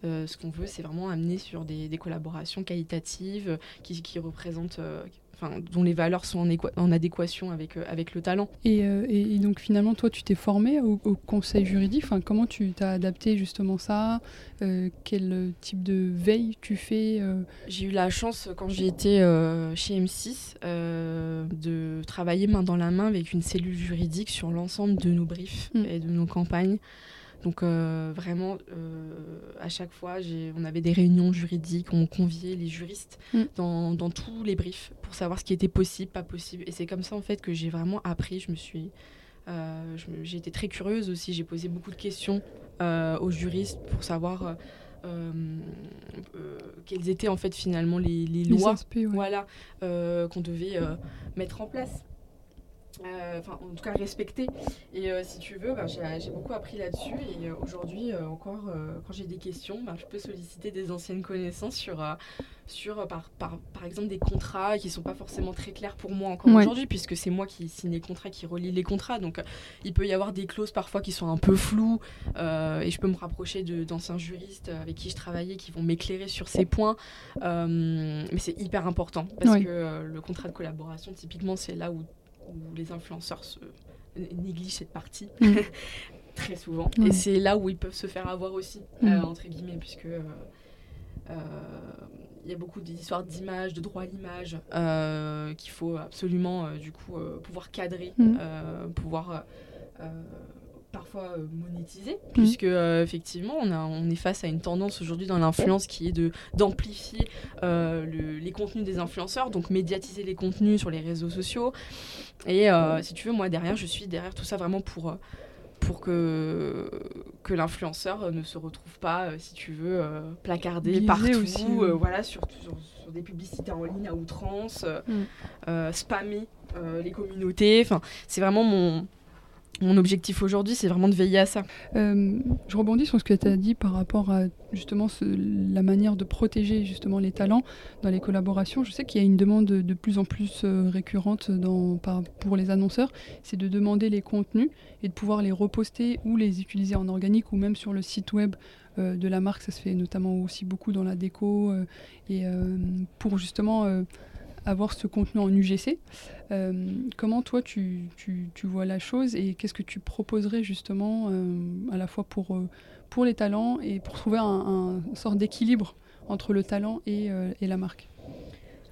S5: Euh, ce qu'on veut, c'est vraiment amener sur des, des collaborations qualitatives qui, qui représentent, euh, enfin, dont les valeurs sont en, équa- en adéquation avec, euh, avec le talent.
S4: Et, euh, et- et donc finalement, toi, tu t'es formé au, au conseil juridique. Enfin, comment tu t'as adapté justement ça? Euh, Quel type de veille tu fais euh,
S5: J'ai eu la chance, quand j'ai été euh, chez M6, euh, de travailler main dans la main avec une cellule juridique sur l'ensemble de nos briefs
S4: Mm.
S5: et de nos campagnes. Donc euh, vraiment, euh, à chaque fois, on avait des réunions juridiques, on conviait les juristes
S4: Mm.
S5: dans, dans tous les briefs pour savoir ce qui était possible, pas possible. Et c'est comme ça en fait que j'ai vraiment appris. Je me suis, euh, j'ai été très curieuse aussi. J'ai posé beaucoup de questions aux juristes pour savoir euh, euh, euh, quelles étaient en fait finalement les, lois
S4: ouais.
S5: voilà, euh, qu'on devait mettre en place. Euh, Enfin, en tout cas, respecter. Et euh, si tu veux, ben, j'ai beaucoup appris là-dessus. Et euh, aujourd'hui, encore, quand j'ai des questions, ben, je peux solliciter des anciennes connaissances sur, sur par, par, par exemple, des contrats qui sont pas forcément très clairs pour moi encore
S4: Ouais.
S5: aujourd'hui, puisque c'est moi qui signe les contrats, qui relie les contrats. Donc, il peut y avoir des clauses parfois qui sont un peu floues. euh, et je peux me rapprocher d'anciens juristes avec qui je travaillais qui vont m'éclairer sur ces points. Euh, mais c'est hyper important parce que euh, le contrat de collaboration, typiquement, c'est là où, où les influenceurs se négligent cette partie
S4: Mm.
S5: très souvent. Et c'est là où ils peuvent se faire avoir aussi,
S4: Mm.
S5: euh, entre guillemets, puisque euh, euh, il y a beaucoup d'histoires d'image, de droit à l'image, qu'il faut absolument du coup pouvoir cadrer,
S4: Mm.
S5: pouvoir parfois euh, monétiser, puisque euh, effectivement on, a, on est face à une tendance aujourd'hui dans l'influence qui est de d'amplifier euh, le- les contenus des influenceurs, donc médiatiser les contenus sur les réseaux sociaux. Et euh, si tu veux, moi derrière, je suis derrière tout ça vraiment pour, euh, pour que, que l'influenceur ne se retrouve pas, si tu veux, placardé partout, aussi, voilà, sur, sur, des publicités en ligne à outrance, mm. spammer les communautés. Enfin, c'est vraiment mon mon objectif aujourd'hui, c'est vraiment de veiller à ça.
S4: Euh, je rebondis sur ce que tu as dit par rapport à justement la manière de protéger justement les talents dans les collaborations. Je sais qu'il y a une demande de, plus en plus euh, récurrente pour les annonceurs, c'est de demander les contenus et de pouvoir les reposter ou les utiliser en organique ou même sur le site web euh, de la marque. Ça se fait notamment aussi beaucoup dans la déco et pour justement avoir ce contenu en UGC. Euh, comment toi tu, tu, vois la chose et qu'est-ce que tu proposerais justement euh, à la fois pour, euh, pour les talents et pour trouver un, sorte d'équilibre entre le talent et, et la marque?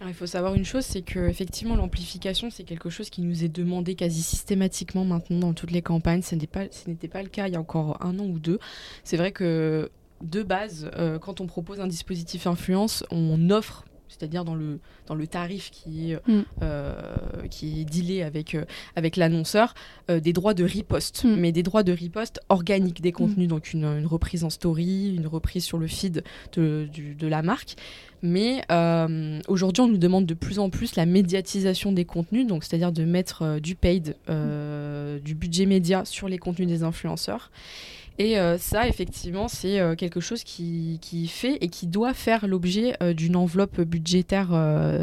S5: Il faut savoir une chose, c'est que effectivement l'amplification, c'est quelque chose qui nous est demandé quasi systématiquement maintenant dans toutes les campagnes. Ce n'était pas, pas, le cas il y a encore un an ou deux. C'est vrai que de base, quand on propose un dispositif influence, on offre c'est-à-dire dans le, dans le tarif qui est, mm. euh, qui est dealé avec, euh, avec l'annonceur, euh, des droits de riposte, mm. mais des droits de riposte organiques des contenus, mm. donc une, une, reprise en story, une reprise sur le feed de, de la marque. Mais aujourd'hui, on nous demande de plus en plus la médiatisation des contenus, donc c'est-à-dire de mettre du paid, du budget média sur les contenus des influenceurs. Et euh, ça, effectivement, c'est euh, quelque chose qui, qui, fait et qui doit faire l'objet euh, d'une enveloppe budgétaire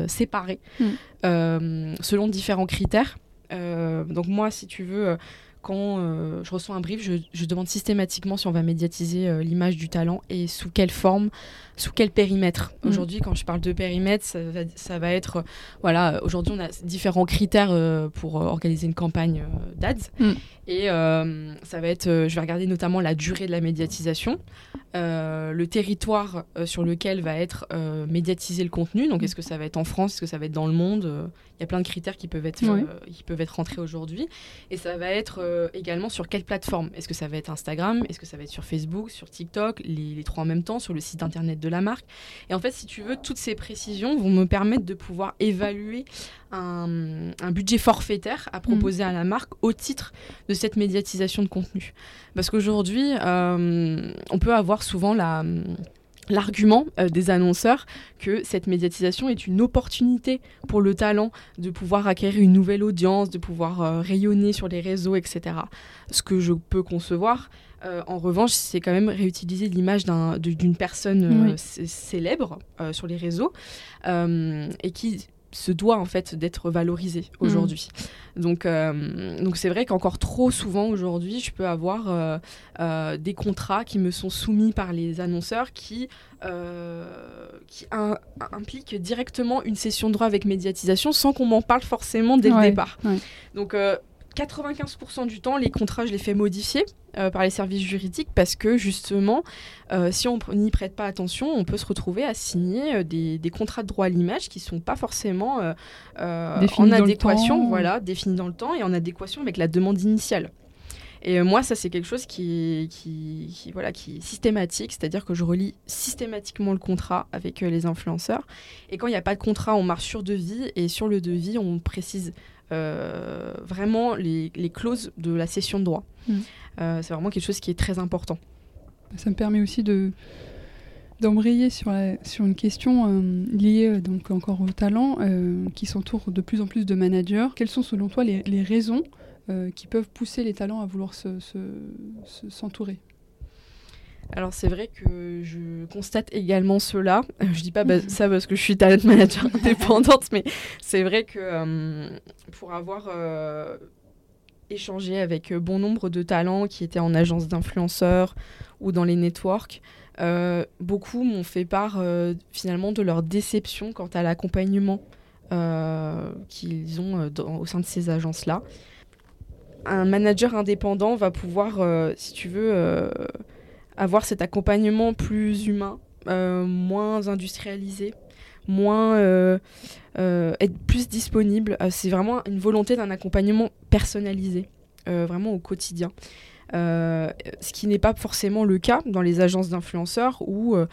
S5: séparée, mm. selon différents critères. donc moi, si tu veux, quand je reçois un brief, je, je, demande systématiquement si on va médiatiser l'image du talent et sous quelle forme, sous quel périmètre. Mm. Aujourd'hui, quand je parle de périmètre, ça va, être, voilà, aujourd'hui on a différents critères pour organiser une campagne d'ads. Mm. Et euh, ça va être, euh, je vais regarder notamment la durée de la médiatisation, euh, le territoire sur lequel va être médiatisé le contenu. Donc, est-ce que ça va être en France, est-ce que ça va être dans le monde? Il y a plein de critères qui peuvent être, qui peuvent être rentrés aujourd'hui. Et ça va être également sur quelle plateforme? Est-ce que ça va être Instagram? Est-ce que ça va être sur Facebook, sur TikTok, les, les, trois en même temps, sur le site internet de la marque Et en fait, si tu veux, toutes ces précisions vont me permettre de pouvoir évaluer un, budget forfaitaire à proposer mm. à la marque au titre de cette médiatisation de contenu. Parce qu'aujourd'hui, euh, on peut avoir souvent la l'argument euh, des annonceurs que cette médiatisation est une opportunité pour le talent de pouvoir acquérir une nouvelle audience, de pouvoir euh, rayonner sur les réseaux, etc. Ce que je peux concevoir. En revanche, c'est quand même réutiliser l'image d'une personne célèbre sur les réseaux et qui se doit en fait d'être valorisé mm. aujourd'hui. Donc euh, donc c'est vrai qu'encore trop souvent aujourd'hui, je peux avoir euh, euh, des contrats qui me sont soumis par les annonceurs qui qui impliquent directement une session de droit avec médiatisation sans qu'on m'en parle forcément dès le départ. Donc 95% du temps, les contrats, je les fais modifier euh, par les services juridiques parce que justement, euh, si on n'y prête pas attention, on peut se retrouver à signer euh, des, contrats de droit à l'image qui ne sont pas forcément en adéquation, voilà, définis dans le temps et en adéquation avec la demande initiale. Et moi, ça, c'est quelque chose qui, qui, voilà, qui est systématique, c'est-à-dire que je relis systématiquement le contrat avec les influenceurs. Et quand il n'y a pas de contrat, on marche sur devis, et sur le devis, on précise vraiment les, clauses de la cession de droit. Mm. Euh, c'est vraiment quelque chose qui est très important.
S4: Ça me permet aussi de d'embrayer sur, sur une question euh, liée donc encore au talent qui s'entoure de plus en plus de managers. Quelles sont selon toi les, raisons qui peuvent pousser les talents à vouloir s'entourer?
S5: Alors c'est vrai que je constate également cela. Je dis pas ça parce que je suis talent manager indépendante, mais c'est vrai que euh, pour avoir euh, échangé avec bon nombre de talents qui étaient en agence d'influenceurs ou dans les networks, euh, beaucoup m'ont fait part finalement de leur déception quant à l'accompagnement qu'ils ont au sein de ces agences-là. Un manager indépendant va pouvoir, si tu veux, avoir cet accompagnement plus humain, euh, moins industrialisé, moins euh, euh, être plus disponible. c'est vraiment une volonté d'un accompagnement personnalisé, vraiment au quotidien. Euh, ce qui n'est pas forcément le cas dans les agences d'influenceurs où euh,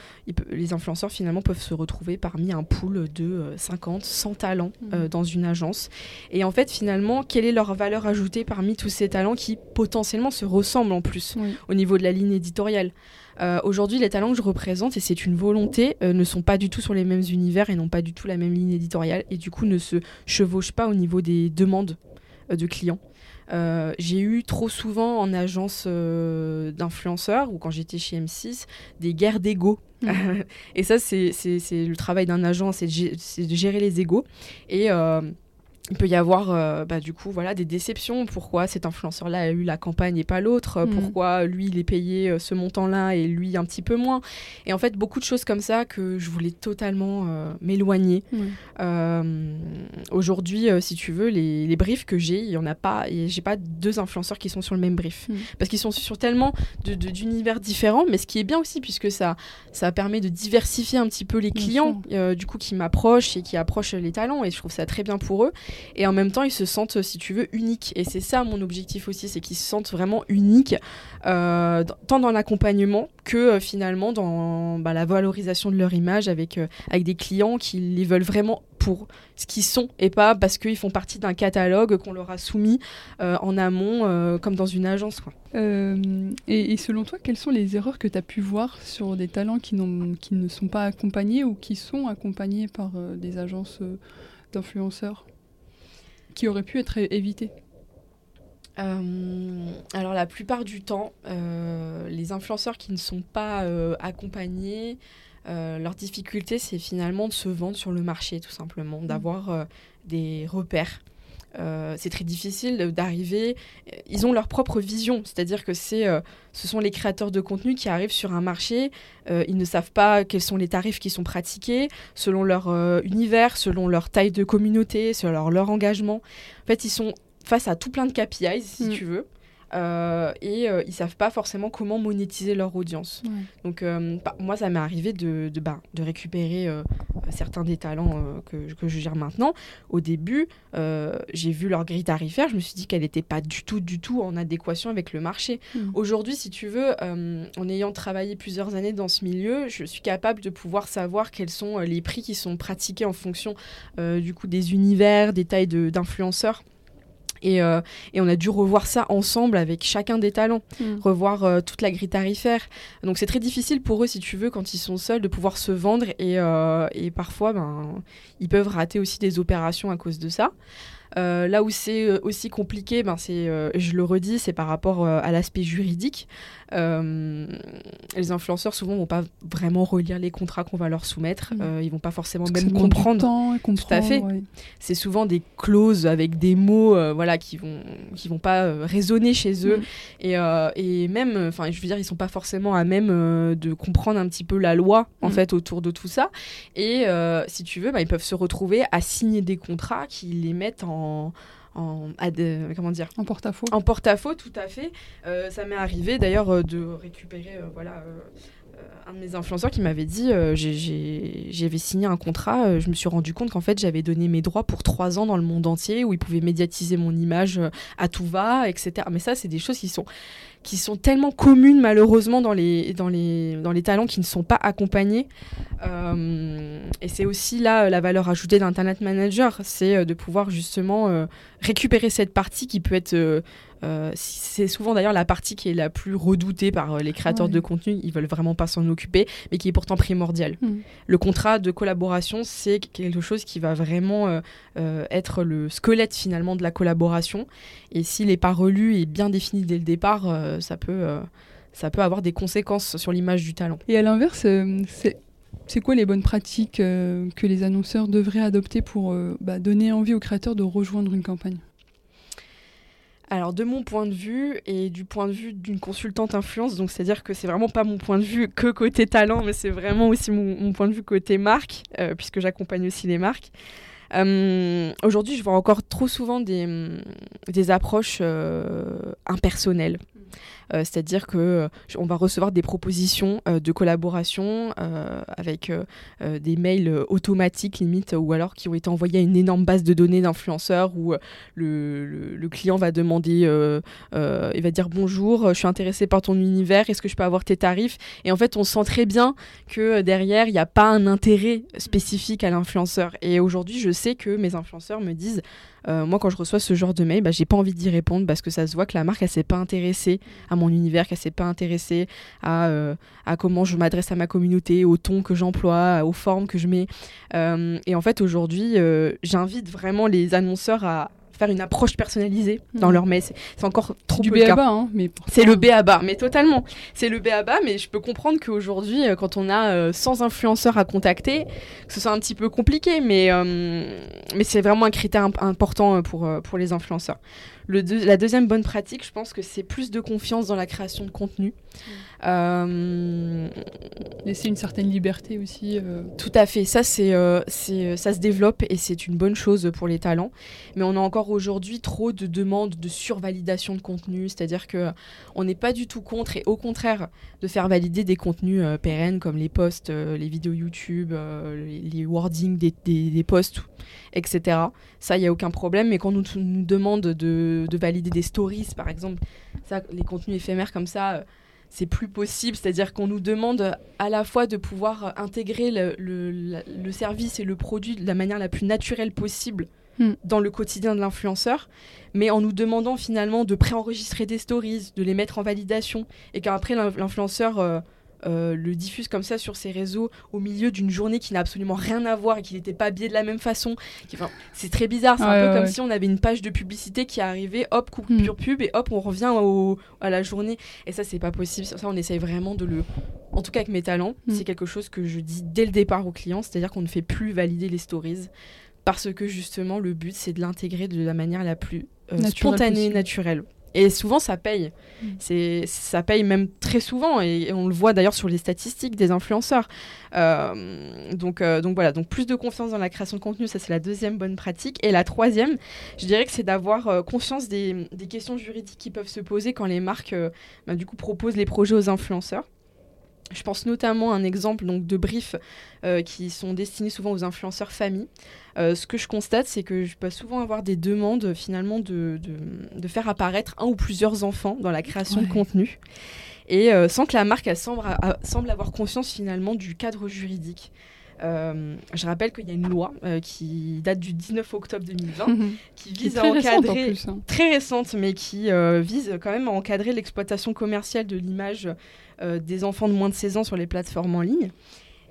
S5: les influenceurs finalement peuvent se retrouver parmi un pool de euh, 50, 100 talents euh,
S4: Mhm.
S5: dans une agence. Et en fait, finalement, quelle est leur valeur ajoutée parmi tous ces talents qui potentiellement se ressemblent en plus
S4: Oui.
S5: au niveau de la ligne éditoriale? Euh, Aujourd'hui, les talents que je représente, et c'est une volonté, euh, ne sont pas du tout sur les mêmes univers et n'ont pas du tout la même ligne éditoriale et du coup ne se chevauchent pas au niveau des demandes euh, de clients. Euh, j'ai eu trop souvent en agence euh, d'influenceurs ou quand j'étais chez M6 des guerres d'ego.
S4: Mhm.
S5: et ça, c'est le travail d'un agent, c'est de, gé- c'est de gérer les égos. Et euh, il peut y avoir euh, bah, du coup voilà, des déceptions. Pourquoi cet influenceur-là a eu la campagne et pas l'autre?
S4: Mhm.
S5: Pourquoi lui, il est payé euh, ce montant-là et lui un petit peu moins? Et en fait, beaucoup de choses comme ça que je voulais totalement euh, m'éloigner. Euh, Aujourd'hui, si tu veux, les, les briefs que j'ai, il y en a pas. et J'ai pas deux influenceurs qui sont sur le même brief
S4: Mm.
S5: parce qu'ils sont sur tellement de- de- d'univers différents. Mais ce qui est bien aussi, puisque ça, ça permet de diversifier un petit peu les clients, du coup, qui m'approchent et qui approchent les talents. Et je trouve ça très bien pour eux. Et en même temps, ils se sentent, si tu veux, uniques. Et c'est ça mon objectif aussi, c'est qu'ils se sentent vraiment uniques, euh, tant dans l'accompagnement que euh, finalement dans bah, la valorisation de leur image avec, euh, avec des clients qui les veulent vraiment pour ce qu'ils sont et pas parce qu'ils font partie d'un catalogue qu'on leur a soumis en amont comme dans une agence.
S4: Et, selon toi, quelles sont les erreurs que tu as pu voir sur des talents qui, ne sont pas accompagnés ou qui sont accompagnés par des agences d'influenceurs? Qui auraient pu être évitées
S5: Euh, alors la plupart du temps, euh, les influenceurs qui ne sont pas euh, accompagnés, euh, leur difficulté c'est finalement de se vendre sur le marché tout simplement, d'avoir euh, des repères. Euh, c'est très difficile d'arriver. euh, Ils ont leur propre vision, c'est-à-dire que c'est, euh, ce sont les créateurs de contenu qui arrivent sur un marché. euh, ils ne savent pas quels sont les tarifs qui sont pratiqués selon leur univers, selon leur taille de communauté, selon leur, leur engagement. En fait, ils sont face à tout plein de KPIs, si
S4: Mm.
S5: tu veux. Euh, et euh, ils savent pas forcément comment monétiser leur audience. Donc euh, bah, moi, ça m'est arrivé de, de, bah, de récupérer euh, certains des talents que, que je gère maintenant. Au début, j'ai vu leur grille tarifaire, je me suis dit qu'elle n'était pas du tout, du tout en adéquation avec le marché.
S4: Mm.
S5: Aujourd'hui, si tu veux, en ayant travaillé plusieurs années dans ce milieu, je suis capable de pouvoir savoir quels sont les prix qui sont pratiqués en fonction du coup des univers, des tailles de- d'influenceurs. Et, euh, et on a dû revoir ça ensemble avec chacun des talents
S4: Mm.
S5: revoir euh, toute la grille tarifaire. Donc c'est très difficile pour eux, si tu veux, quand ils sont seuls, de pouvoir se vendre et, euh, et parfois, ben, ils peuvent rater aussi des opérations à cause de ça. Euh, là où c'est euh, aussi compliqué, ben c'est, euh, je le redis, c'est par rapport à l'aspect juridique. Les influenceurs souvent vont pas vraiment relire les contrats qu'on va leur soumettre.
S4: Mm.
S5: Euh, ils vont pas forcément
S4: Parce
S5: même comprendre
S4: temps et comprendre,
S5: fait.
S4: ouais.
S5: c'est souvent des clauses avec des mots voilà qui vont qui vont pas résonner chez eux
S4: Mm.
S5: et, et même enfin je veux dire ils sont pas forcément à même de comprendre un petit peu la loi en
S4: Mm.
S5: fait autour de tout ça et si tu veux bah, ils peuvent se retrouver à signer des contrats qui les mettent en en comment dire
S4: En porte-à-faux.
S5: en porte-à-faux, tout à fait. Euh, ça m'est arrivé d'ailleurs euh, de récupérer euh, voilà, euh, un de mes influenceurs qui m'avait dit j'avais signé un contrat, je me suis rendu compte qu'en fait j'avais donné mes droits pour trois ans dans le monde entier où ils pouvaient médiatiser mon image à tout va, etc. Mais ça, c'est des choses qui sont qui sont tellement communes malheureusement dans les, talents qui ne sont pas accompagnés. Euh, et c'est aussi là euh, la valeur ajoutée d'un talent manager, c'est euh, de pouvoir justement récupérer cette partie qui peut être... euh, c'est souvent d'ailleurs la partie qui est la plus redoutée par euh, les créateurs
S4: Ouais.
S5: de contenu, ils veulent vraiment pas s'en occuper, mais qui est pourtant primordiale.
S4: Mm.
S5: Le contrat de collaboration, c'est quelque chose qui va vraiment euh, euh, être le squelette finalement de la collaboration. Et s'il n'est pas relu et bien défini dès le départ, ça, peut, ça peut avoir des conséquences sur l'image du talent.
S4: Et à l'inverse, c'est c'est quoi les bonnes pratiques euh, que les annonceurs devraient adopter pour euh, bah, donner envie aux créateurs de rejoindre une campagne?
S5: Alors de mon point de vue et du point de vue d'une consultante influence, donc c'est-à-dire que c'est vraiment pas mon point de vue que côté talent, mais c'est vraiment aussi mon, point de vue côté marque, euh, puisque j'accompagne aussi les marques. Euh, Aujourd'hui, je vois encore trop souvent des, approches euh, impersonnelles. C'est-à-dire que on va recevoir des propositions de collaboration avec des mails automatiques limite ou alors qui ont été envoyés à une énorme base de données d'influenceurs où le, client va demander, il va dire bonjour, je suis intéressé par ton univers, est-ce que je peux avoir tes tarifs? Et en fait, on sent très bien que derrière, il n'y a pas un intérêt spécifique à l'influenceur. Et aujourd'hui, je sais que mes influenceurs me disent, euh, moi quand je reçois ce genre de mail, bah, j'ai pas envie d'y répondre parce que ça se voit que la marque elle s'est pas intéressée à mon univers, qu'elle s'est pas intéressée à, euh, à comment je m'adresse à ma communauté, au ton que j'emploie, aux formes que je mets. Euh, et en fait aujourd'hui, j'invite vraiment les annonceurs à, faire une approche personnalisée dans mhm. leur mail. C'est encore trop
S4: du
S5: peu le
S4: Hein, mais
S5: c'est le B à bas, mais totalement. C'est le B à bas, mais je peux comprendre qu'aujourd'hui, euh, quand on a 100 euh, influenceurs à contacter, que ce soit un petit peu compliqué, mais, euh, mais c'est vraiment un critère important pour, pour les influenceurs. Le la deuxième bonne pratique, je pense que c'est plus de confiance dans la création de contenu.
S4: Mm. Euh, Laisser une certaine liberté aussi. Euh.
S5: Tout à fait. Ça, c'est, euh, ça se développe et c'est une bonne chose pour les talents. Mais on a encore aujourd'hui trop de demandes de survalidation de contenu. C'est-à-dire que on n'est pas du tout contre et au contraire de faire valider des contenus pérennes comme les posts, les vidéos YouTube, les, wordings des, des, posts, etc. Ça, il n'y a aucun problème. Mais quand on nous, nous demande de de, valider des stories, par exemple. Ça, les contenus éphémères comme ça, euh, c'est plus possible. C'est-à-dire qu'on nous demande à la fois de pouvoir intégrer le, service et le produit de la manière la plus naturelle possible hmm. dans le quotidien de l'influenceur, mais en nous demandant finalement de préenregistrer des stories, de les mettre en validation, et qu'après l'influenceur... Euh, euh, le diffuse comme ça sur ses réseaux au milieu d'une journée qui n'a absolument rien à voir et qui n'était pas habillé de la même façon. Enfin, c'est très bizarre. C'est un peu comme si on avait une page de publicité qui arrivait, hop, coupure mm. pub et hop, on revient au, à la journée. Et ça, c'est pas possible. Ça, on essaye vraiment de le. En tout cas, avec mes talents, mm. c'est quelque chose que je dis dès le départ aux clients, c'est-à-dire qu'on ne fait plus valider les stories parce que justement, le but, c'est de l'intégrer de la manière la plus euh, spontanée, naturelle. Et souvent, ça paye. Mm. C'est, ça paye même très souvent, et, on le voit d'ailleurs sur les statistiques des influenceurs. Euh, donc, euh, donc voilà, donc plus de confiance dans la création de contenu, ça c'est la deuxième bonne pratique. Et la troisième, je dirais que c'est d'avoir euh, conscience des, des, questions juridiques qui peuvent se poser quand les marques, bah, du coup, proposent les projets aux influenceurs. Je pense notamment à un exemple donc, de briefs qui sont destinés souvent aux influenceurs famille. Euh, ce que je constate, c'est que je peux souvent avoir des demandes finalement de, de, faire apparaître un ou plusieurs enfants dans la création de contenu. Et euh, sans que la marque semble, semble, avoir conscience finalement du cadre juridique. Euh, je rappelle qu'il y a une loi qui date du 19 octobre 2020 qui vise à encadrer,
S4: hein.
S5: très récente, mais qui vise quand même à encadrer l'exploitation commerciale de l'image des enfants de moins de 16 ans sur les plateformes en ligne.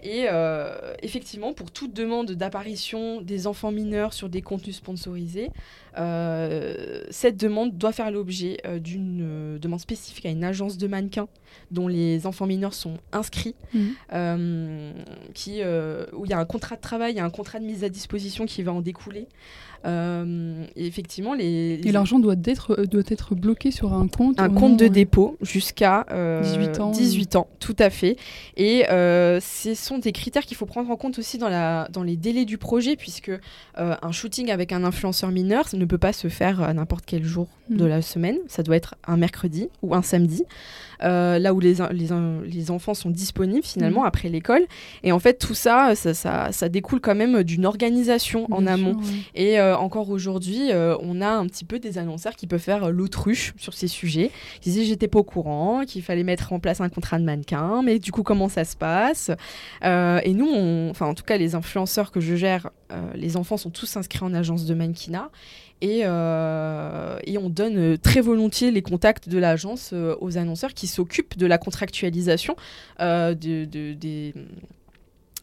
S5: Et euh, effectivement, pour toute demande d'apparition des enfants mineurs sur des contenus sponsorisés, euh, cette demande doit faire l'objet euh, d'une demande spécifique à une agence de mannequins dont les enfants mineurs sont inscrits, mhm. qui, où il y a un contrat de travail, il y a un contrat de mise à disposition qui va en découler. Euh, et effectivement, les,
S4: Et l'argent doit être, euh, doit être bloqué sur un compte
S5: Un compte de dépôt jusqu'à 18 ans. 18 ans, tout à fait. Et ce sont des critères qu'il faut prendre en compte aussi dans, la, dans les délais du projet, puisque un shooting avec un influenceur mineur ça ne peut pas se faire à n'importe quel jour de mm. la semaine. Ça doit être un mercredi ou un samedi. Euh, là où les, les, les, enfants sont disponibles finalement mm. après l'école. Et en fait, tout ça, ça, ça, découle quand même d'une organisation en amont. Et euh, encore aujourd'hui, euh, on a un petit peu des annonceurs qui peuvent faire l'autruche sur ces sujets. Ils disaient j'étais pas au courant, qu'il fallait mettre en place un contrat de mannequin, mais du coup comment ça se passe? Et nous, enfin en tout cas les influenceurs que je gère, les enfants sont tous inscrits en agence de mannequinat. Euh, et, on donne euh, très volontiers les contacts de l'agence euh, aux annonceurs qui s'occupent de la contractualisation de, des,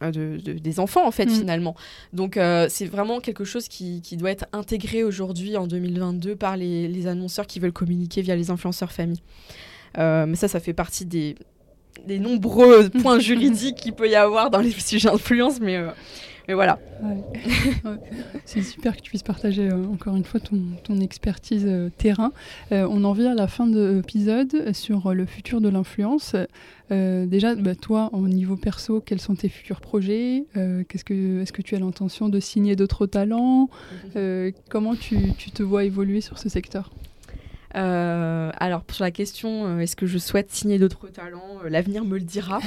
S5: des enfants en fait mm. finalement. Donc c'est vraiment quelque chose qui, doit être intégré aujourd'hui en 2022 par les, les, annonceurs qui veulent communiquer via les influenceurs famille. mais ça, ça fait partie des, des nombreux points juridiques qu'il peut y avoir dans les sujets d'influence, mais mais voilà.
S4: C'est super que tu puisses partager euh, encore une fois ton, expertise euh, terrain. Euh, on en vient à la fin de l'épisode sur le futur de l'influence. déjà, bah, toi, au niveau perso, quels sont tes futurs projets? Est-ce que, tu as l'intention de signer d'autres talents? Comment tu, te vois évoluer sur ce secteur?
S5: Euh, alors, sur la question, euh, est-ce que je souhaite signer d'autres talents euh, L'avenir me le dira.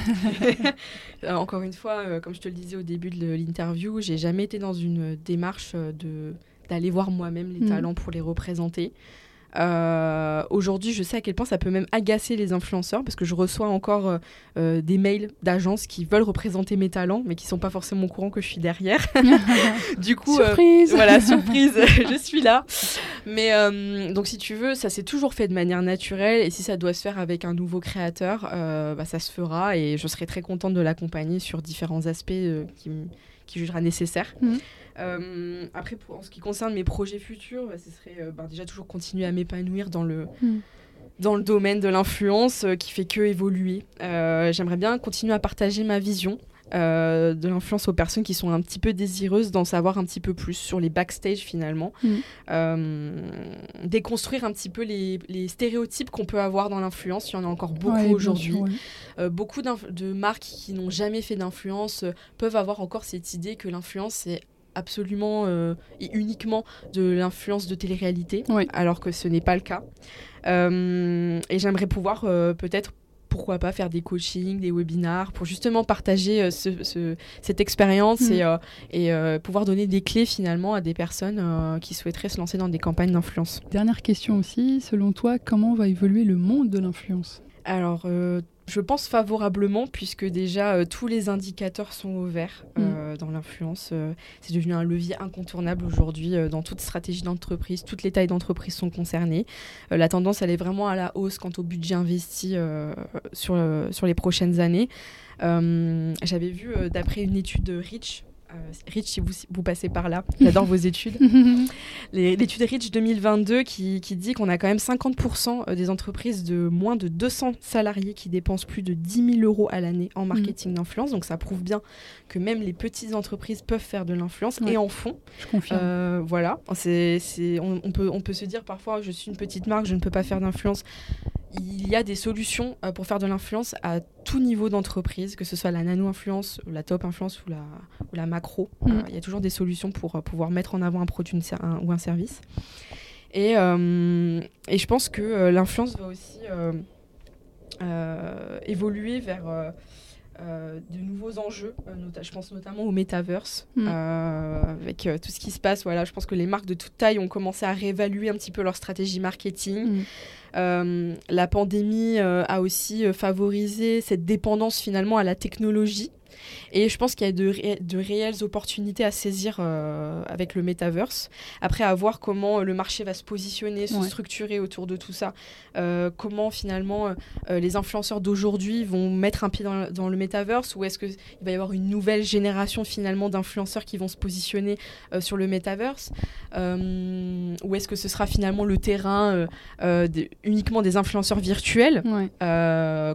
S5: Encore une fois, comme je te le disais au début de l'interview, j'ai jamais été dans une démarche de d'aller voir moi-même les
S4: Mhm.
S5: talents pour les représenter. Euh, Aujourd'hui, je sais à quel point ça peut même agacer les influenceurs parce que je reçois encore euh, euh, des mails d'agences qui veulent représenter mes talents mais qui sont pas forcément au courant que je suis derrière. du coup, euh,
S4: Surprise
S5: voilà, surprise, je suis là. Mais donc, si tu veux, ça s'est toujours fait de manière naturelle. Et si ça doit se faire avec un nouveau créateur, bah, ça se fera. Et je serai très contente de l'accompagner sur différents aspects qui, jugera nécessaire.
S4: Mhm.
S5: Euh, après, pour, en ce qui concerne mes projets futurs, bah, ce serait euh, bah, déjà toujours continuer à m'épanouir dans le.
S4: Mhm.
S5: dans le domaine de l'influence euh, qui fait que évoluer. J'aimerais bien continuer à partager ma vision euh, de l'influence aux personnes qui sont un petit peu désireuses d'en savoir un petit peu plus sur les backstage finalement. Euh, déconstruire un petit peu les, les stéréotypes qu'on peut avoir dans l'influence. Il y en a encore beaucoup
S4: Ouais,
S5: aujourd'hui.
S4: ouais.
S5: Euh, beaucoup de marques qui n'ont jamais fait d'influence peuvent avoir encore cette idée que l'influence c'est absolument euh, et uniquement de l'influence de télé-réalité, alors que ce n'est pas le cas. Euh, et j'aimerais pouvoir euh, peut-être pourquoi pas faire des coachings, des webinars pour justement partager ce- ce- cette expérience
S4: Mm.
S5: et, et euh, pouvoir donner des clés finalement à des personnes qui souhaiteraient se lancer dans des campagnes d'influence.
S4: Dernière question aussi, selon toi, comment va évoluer le monde de l'influence?
S5: Alors, euh, je pense favorablement, puisque déjà euh, tous les indicateurs sont au vert euh, dans l'influence. Euh, c'est devenu un levier incontournable aujourd'hui dans toute stratégie d'entreprise. Toutes les tailles d'entreprise sont concernées. La tendance, elle est vraiment à la hausse quant au budget investi sur, sur les prochaines années. J'avais vu, d'après une étude de Rich, Rich, si vous, vous passez par là, j'adore vos études. L'étude Rich 2022 qui, qui dit qu'on a quand même 50% des entreprises de moins de 200 salariés qui dépensent plus de 10 000 euros à l'année en marketing d'influence. Donc ça prouve bien que même les petites entreprises peuvent faire de l'influence
S4: Ouais.
S5: et en font.
S4: Je confirme.
S5: Euh, voilà, c'est- on, on peut, on peut se dire parfois je suis une petite marque, je ne peux pas faire d'influence. Il y a des solutions euh, pour faire de l'influence à tout niveau d'entreprise, que ce soit la nano-influence, la top-influence ou la, ou la macro.
S4: Mm.
S5: Euh, il y a toujours des solutions pour euh, pouvoir mettre en avant un produit une ser- un- ou un service. Et, euh, et je pense que l'influence va aussi évoluer vers euh, de nouveaux enjeux. euh, je pense notamment au metaverse,
S4: Mm.
S5: euh, avec tout ce qui se passe. Voilà, je pense que les marques de toute taille ont commencé à réévaluer un petit peu leur stratégie marketing.
S4: Mm.
S5: Euh, la pandémie a aussi favorisé cette dépendance finalement à la technologie. Et je pense qu'il y a de, ré- de réelles opportunités à saisir euh, avec le metaverse. Après, à voir comment euh, le marché va se positionner, se
S4: Ouais.
S5: structurer autour de tout ça. Euh, comment finalement euh, les influenceurs d'aujourd'hui vont mettre un pied dans, le- dans le metaverse ou est-ce qu'il va y avoir une nouvelle génération finalement d'influenceurs qui vont se positionner sur le metaverse? Ou est-ce que ce sera finalement le terrain uniquement des influenceurs virtuels
S4: Ouais.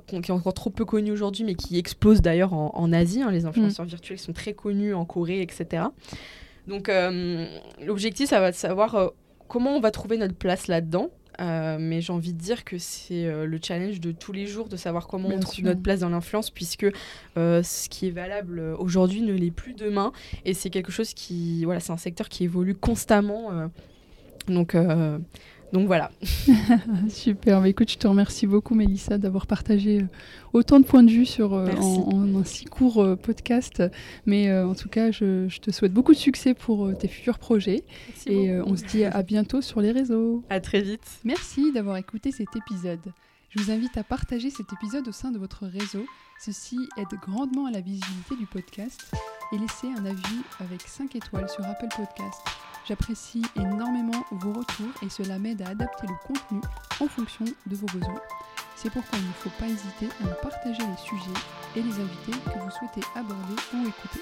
S5: qui est encore trop peu connu aujourd'hui, mais qui explose d'ailleurs en, en Asie. hein, les influenceurs
S4: Mm.
S5: virtuels sont très connus en Corée, etc. Donc euh, l'objectif, ça va être de savoir euh, comment on va trouver notre place là-dedans. Euh, mais j'ai envie de dire que c'est euh, le challenge de tous les jours de savoir comment
S4: Bien
S5: on trouve
S4: sûr.
S5: notre place dans l'influence, puisque euh, ce qui est valable aujourd'hui ne l'est plus demain. Et c'est quelque chose qui, voilà, c'est un secteur qui évolue constamment. donc, donc voilà.
S4: Super. Bah, écoute, je te remercie beaucoup, Mélissa, d'avoir partagé euh, autant de points de vue sur, euh,
S5: Merci.
S4: en, en un si court euh, podcast. Mais euh, en tout cas, je, je te souhaite beaucoup de succès pour tes futurs projets. Et euh, on se dit à bientôt sur les réseaux.
S5: à très vite.
S4: Merci d'avoir écouté cet épisode. Je vous invite à partager cet épisode au sein de votre réseau. Ceci aide grandement à la visibilité du podcast et laissez un avis avec 5 étoiles sur Apple Podcast. J'apprécie énormément vos retours et cela m'aide à adapter le contenu en fonction de vos besoins. C'est pourquoi il ne faut pas hésiter à me partager les sujets et les invités que vous souhaitez aborder ou écouter.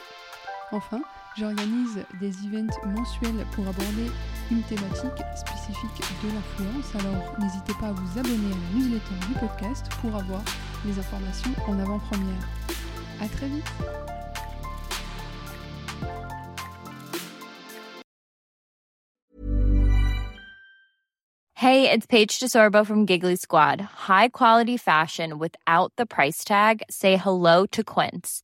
S4: Enfin, j'organise des events mensuels pour aborder une thématique spécifique de l'influence, alors n'hésitez pas à vous abonner à la newsletter du podcast pour avoir les informations en avant-première. À très vite
S6: Hey, it's Paige DeSorbo from Giggly Squad. High quality fashion without the price tag. Say hello to Quince.